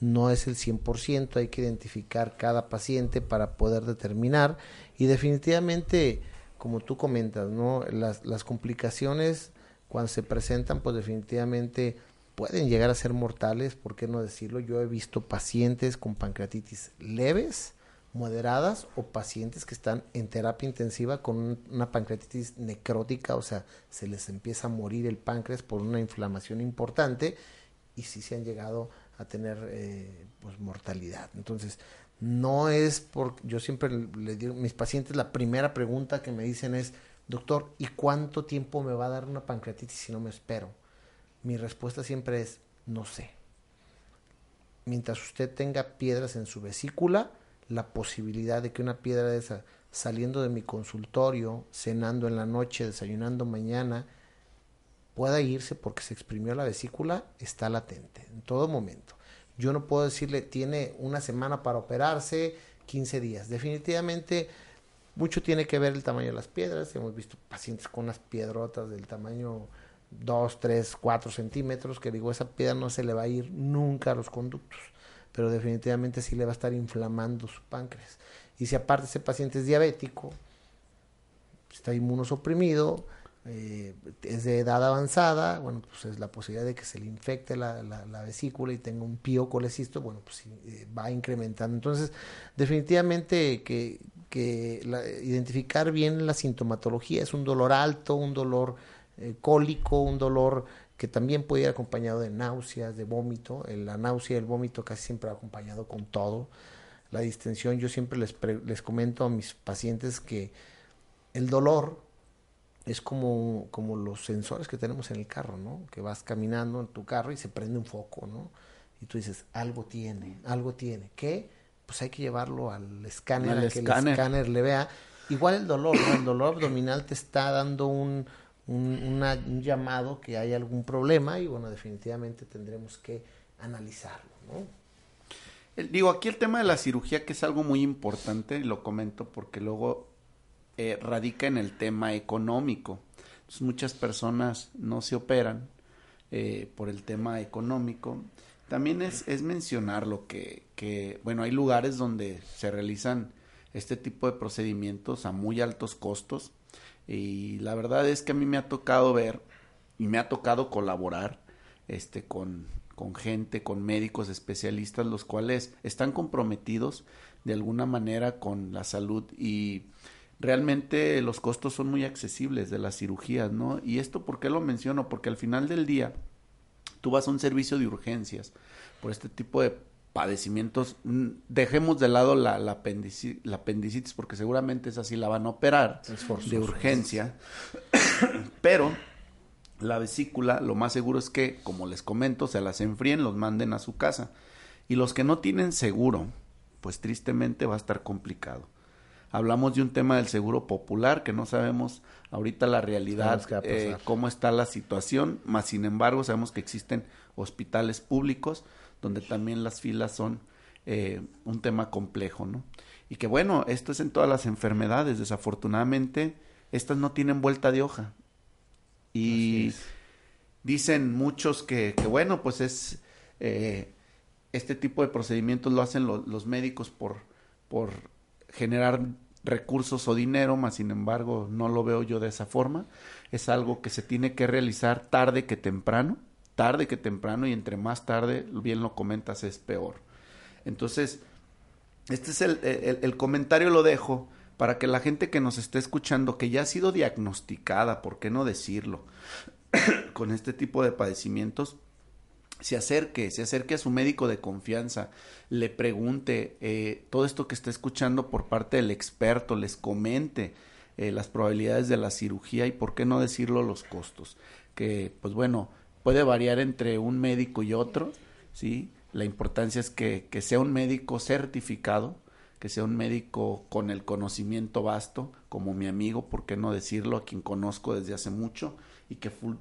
No es el 100%, hay que identificar cada paciente para poder determinar y definitivamente, como tú comentas, ¿no? las, las complicaciones cuando se presentan, pues definitivamente pueden llegar a ser mortales, ¿por qué no decirlo? Yo he visto pacientes con pancreatitis leves, moderadas o pacientes que están en terapia intensiva con una pancreatitis necrótica, o sea, se les empieza a morir el páncreas por una inflamación importante y sí se han llegado a tener eh, pues mortalidad. Entonces, no es por, yo siempre le digo, mis pacientes la primera pregunta que me dicen es, doctor, ¿y cuánto tiempo me va a dar una pancreatitis si no me espero? Mi respuesta siempre es, no sé. Mientras usted tenga piedras en su vesícula, la posibilidad de que una piedra de esa saliendo de mi consultorio, cenando en la noche, desayunando mañana, pueda irse porque se exprimió la vesícula, está latente en todo momento. Yo no puedo decirle, tiene una semana para operarse, 15 días. Definitivamente, mucho tiene que ver el tamaño de las piedras. Hemos visto pacientes con unas piedrotas del tamaño 2, 3, 4 centímetros, que digo, esa piedra no se le va a ir nunca a los conductos pero definitivamente sí le va a estar inflamando su páncreas. Y si aparte ese paciente es diabético, está inmunosuprimido, eh, es de edad avanzada, bueno, pues es la posibilidad de que se le infecte la, la, vesícula y tenga un piocolecisto, bueno, pues eh, va incrementando. Entonces, definitivamente que, que identificar bien la sintomatología es un dolor alto, un dolor eh, cólico, un dolor que también puede ir acompañado de náuseas, de vómito. La náusea y el vómito casi siempre va acompañado con todo. La distensión, yo siempre les, les comento a mis pacientes que el dolor es como, como los sensores que tenemos en el carro, ¿no? Que vas caminando en tu carro y se prende un foco, ¿no? Y tú dices, algo tiene, algo tiene. ¿Qué? Pues hay que llevarlo al escáner, a que el escáner le vea. Igual el dolor, ¿no? El dolor abdominal te está dando un, un, llamado que hay algún problema y bueno, definitivamente tendremos que analizarlo. ¿no? digo, aquí el tema de la cirugía que es algo muy importante, lo comento porque luego eh, radica en el tema económico. muchas personas no se operan eh, por el tema económico. También es, es mencionar que, que, bueno, hay lugares donde se realizan este tipo de procedimientos a muy altos costos y la verdad es que a mí me ha tocado ver y me ha tocado colaborar este, con, con gente, con médicos especialistas, los cuales están comprometidos de alguna manera con la salud y realmente los costos son muy accesibles de las cirugías, ¿no? Y esto, ¿por qué lo menciono? Porque al final del día, tú vas a un servicio de urgencias por este tipo de padecimientos, dejemos de lado la, la, apendicitis porque seguramente esa sí la van a operar de urgencia, pero la vesícula lo más seguro es que, como les comento, se las enfríen, los manden a su casa. Y los que no tienen seguro, pues tristemente va a estar complicado. Hablamos de un tema del seguro popular que no sabemos ahorita la realidad, eh, cómo está la situación, más sin embargo sabemos que existen hospitales públicos donde también las filas son eh, un tema complejo, ¿no? Y que bueno, esto es en todas las enfermedades, desafortunadamente, estas no tienen vuelta de hoja. Y dicen muchos que, que, bueno, pues es, eh, este tipo de procedimientos lo hacen los médicos por, por generar recursos o dinero, más sin embargo no lo veo yo de esa forma. Es algo que se tiene que realizar tarde que temprano tarde que temprano y entre más tarde, bien lo comentas, es peor. Entonces, este es el, el, comentario lo dejo para que la gente que nos esté escuchando, que ya ha sido diagnosticada, ¿por qué no decirlo? con este tipo de padecimientos, se acerque, se acerque a su médico de confianza, le pregunte eh, todo esto que está escuchando por parte del experto, les comente eh, las probabilidades de la cirugía y por qué no decirlo los costos. Que, pues bueno, puede variar entre un médico y otro, ¿sí? La importancia es que, que sea un médico certificado, que sea un médico con el conocimiento vasto, como mi amigo, por qué no decirlo, a quien conozco desde hace mucho y que full,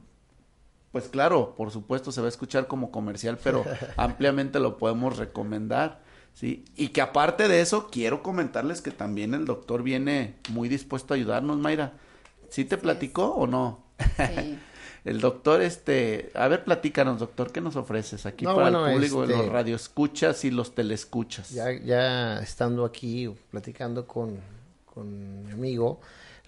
pues claro, por supuesto se va a escuchar como comercial, pero ampliamente lo podemos recomendar, ¿sí? Y que aparte de eso, quiero comentarles que también el doctor viene muy dispuesto a ayudarnos, Mayra. ¿Sí te platicó o no? Sí. el doctor, este, a ver, platícanos, doctor, ¿qué nos ofreces aquí para el público, este, los radioescuchas y los telescuchas? Ya, ya estando aquí platicando con, con mi amigo,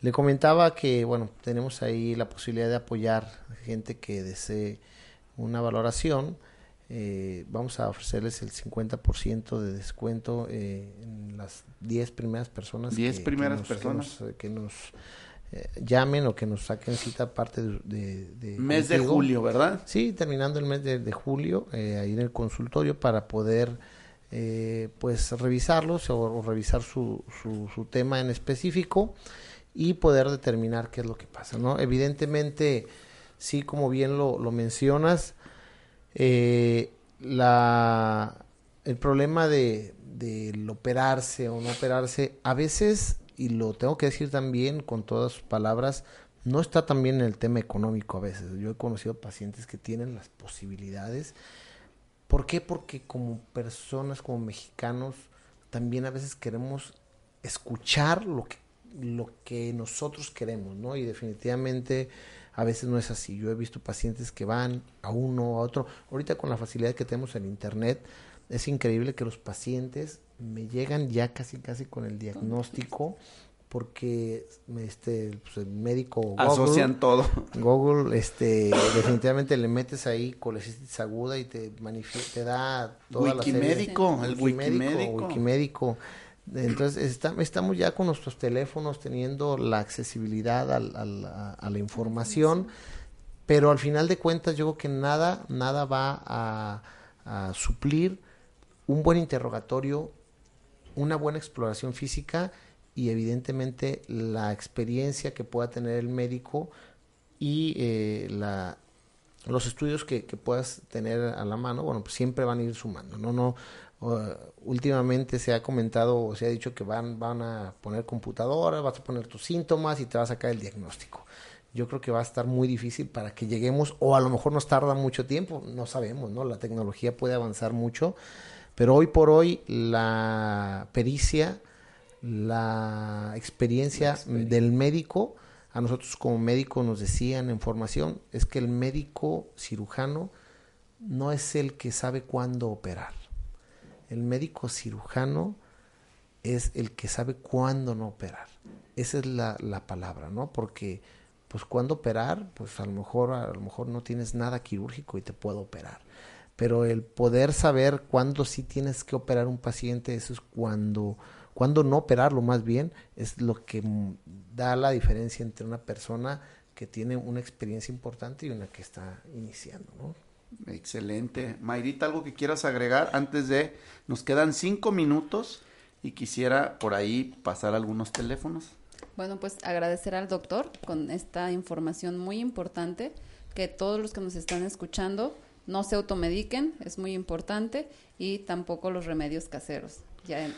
le comentaba que, bueno, tenemos ahí la posibilidad de apoyar gente que desee una valoración. Eh, vamos a ofrecerles el 50% de descuento eh, en las 10 primeras personas. 10 primeras personas. que nos eh, llamen o que nos saquen cita aparte de... de, mes de julio, ¿verdad? Sí, terminando el mes de, julio, eh, ahí en el consultorio para poder eh, pues revisarlos o, revisar su, su, tema en específico y poder determinar qué es lo que pasa, ¿no? Evidentemente, sí, como bien lo, lo mencionas, la, el problema de, del operarse o no operarse, a veces y lo tengo que decir también con todas sus palabras, no está también en el tema económico a veces. Yo he conocido pacientes que tienen las posibilidades. ¿Por qué? Porque como personas, como mexicanos, también a veces queremos escuchar lo que, lo que nosotros queremos, ¿no? Y definitivamente a veces no es así. Yo he visto pacientes que van a uno, a otro. Ahorita con la facilidad que tenemos en Internet, es increíble que los pacientes me llegan ya casi casi con el diagnóstico porque este pues, el médico Google, asocian todo. Google este definitivamente le metes ahí colecitis aguda y te te da toda Wikimédico, la el Wikimédico, Wikimédico. Entonces estamos ya con nuestros teléfonos teniendo la accesibilidad a, la información, pero al final de cuentas yo creo que nada, nada va a, a suplir un buen interrogatorio una buena exploración física y evidentemente la experiencia que pueda tener el médico y eh, la, los estudios que, puedas tener a la mano, bueno, pues siempre van a ir sumando, ¿no? no últimamente se ha comentado o se ha dicho que van, van a poner computadora, vas a poner tus síntomas y te va a sacar el diagnóstico. Yo creo que va a estar muy difícil para que lleguemos, o a lo mejor nos tarda mucho tiempo, no sabemos, ¿no? La tecnología puede avanzar mucho, pero hoy por hoy la pericia, la experiencia, del médico, a nosotros como médico nos decían en formación, es que el médico cirujano no es el que sabe cuándo operar. El médico cirujano es el que sabe cuándo no operar. Esa es la, la palabra, ¿no? Porque pues cuándo operar, pues a lo mejor a lo mejor no tienes nada quirúrgico y te puedo operar pero el poder saber cuándo sí tienes que operar un paciente, eso es cuando, cuando no operarlo más bien, es lo que da la diferencia entre una persona que tiene una experiencia importante y una que está iniciando, ¿no? Excelente. Mayrita, ¿algo que quieras agregar antes de... Nos quedan cinco minutos y quisiera por ahí pasar algunos teléfonos. Bueno, pues agradecer al doctor con esta información muy importante, que todos los que nos están escuchando no se automediquen, es muy importante, y tampoco los remedios caseros. Ya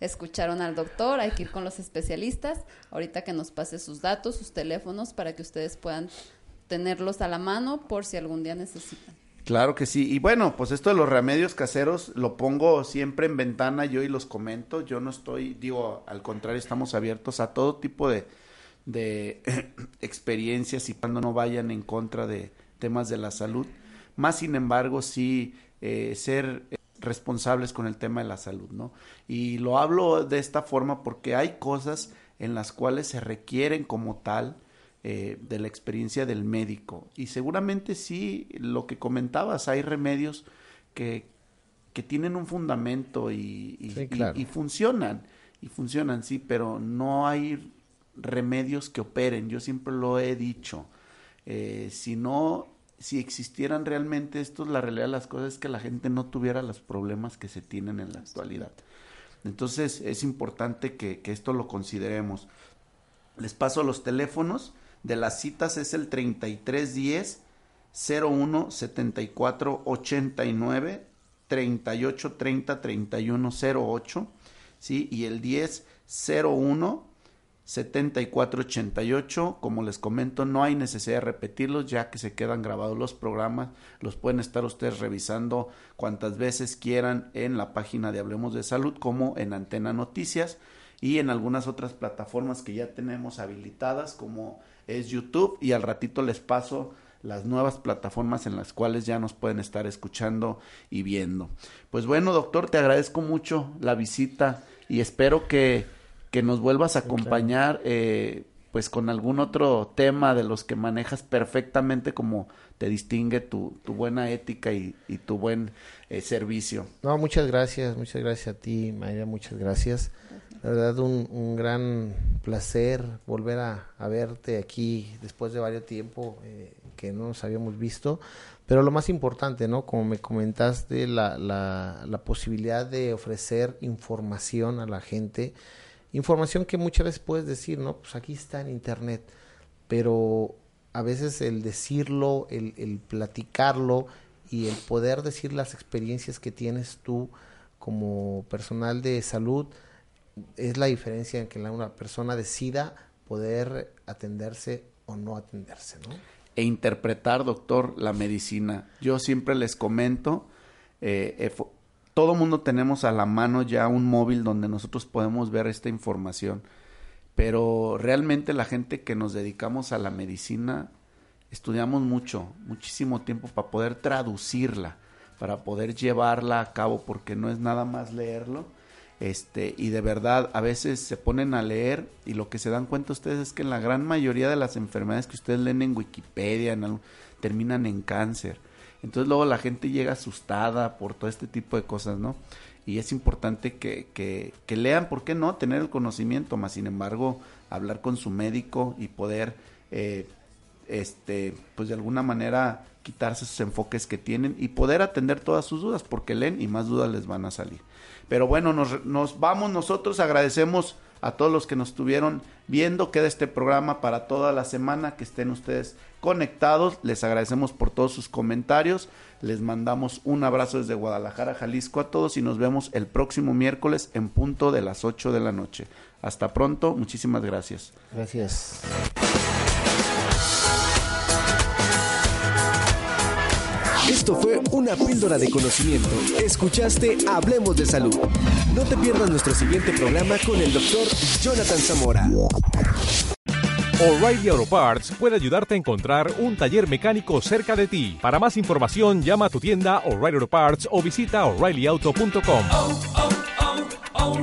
escucharon al doctor, hay que ir con los especialistas, ahorita que nos pase sus datos, sus teléfonos, para que ustedes puedan tenerlos a la mano por si algún día necesitan. Claro que sí. Y bueno, pues esto de los remedios caseros lo pongo siempre en ventana yo y los comento. Yo no estoy, digo, al contrario, estamos abiertos a todo tipo de, de experiencias y cuando no vayan en contra de temas de la salud más sin embargo sí eh, ser responsables con el tema de la salud, ¿no? Y lo hablo de esta forma porque hay cosas en las cuales se requieren como tal eh, de la experiencia del médico. Y seguramente sí, lo que comentabas, hay remedios que, que tienen un fundamento y, y, funcionan, y funcionan, sí, pero no hay remedios que operen, yo siempre lo he dicho. Eh, si no si existieran realmente estos, la realidad de las cosas es que la gente no tuviera los problemas que se tienen en la actualidad. Entonces es importante que, esto lo consideremos. Les paso los teléfonos de las citas es el 3310 01 74 89 38 30 31 08 ¿sí? Y el 1001 7488, como les comento, no hay necesidad de repetirlos ya que se quedan grabados los programas, los pueden estar ustedes revisando cuantas veces quieran en la página de Hablemos de Salud como en Antena Noticias y en algunas otras plataformas que ya tenemos habilitadas como es YouTube. Y al ratito les paso las nuevas plataformas en las cuales ya nos pueden estar escuchando y viendo. Pues bueno, doctor, te agradezco mucho la visita y espero que que nos vuelvas a acompañar eh, pues con algún otro tema de los que manejas perfectamente como te distingue tu, tu buena ética y, tu buen eh, servicio. No, muchas gracias, muchas gracias a ti, María, muchas gracias. La verdad, un, un gran placer volver a, verte aquí después de varios tiempo eh, que no nos habíamos visto. Pero lo más importante, ¿no? Como me comentaste, la, la, la posibilidad de ofrecer información a la gente Información que muchas veces puedes decir, ¿no? Pues aquí está en internet, pero a veces el decirlo, el, el platicarlo y el poder decir las experiencias que tienes tú como personal de salud es la diferencia en que una persona decida poder atenderse o no atenderse, ¿no? E interpretar, doctor, la medicina. Yo siempre les comento, eh, todo mundo tenemos a la mano ya un móvil donde nosotros podemos ver esta información, pero realmente la gente que nos dedicamos a la medicina estudiamos mucho, muchísimo tiempo para poder traducirla, para poder llevarla a cabo, porque no es nada más leerlo. Este, y de verdad, a veces se ponen a leer y lo que se dan cuenta ustedes es que en la gran mayoría de las enfermedades que ustedes leen en Wikipedia terminan en cáncer entonces luego la gente llega asustada por todo este tipo de cosas, ¿no? Y es importante que, que, que lean, ¿por qué no? Tener el conocimiento, más sin embargo, hablar con su médico y poder, eh, este, pues de alguna manera quitarse esos enfoques que tienen y poder atender todas sus dudas, porque leen y más dudas les van a salir. Pero bueno, nos, nos vamos nosotros, agradecemos a todos los que nos estuvieron viendo. Queda este programa para toda la semana, que estén ustedes conectados. Les agradecemos por todos sus comentarios. Les mandamos un abrazo desde Guadalajara, Jalisco a todos y nos vemos el próximo miércoles en punto de las 8 de la noche. Hasta pronto, muchísimas gracias. Gracias. Esto fue una píldora de conocimiento. Escuchaste Hablemos de Salud. No te pierdas nuestro siguiente programa con el doctor Jonathan Zamora. O'Reilly Auto Parts puede ayudarte a encontrar un taller mecánico cerca de ti. Para más información, llama a tu tienda O'Reilly Auto Parts o visita oreillyauto.com. Oh, oh, oh,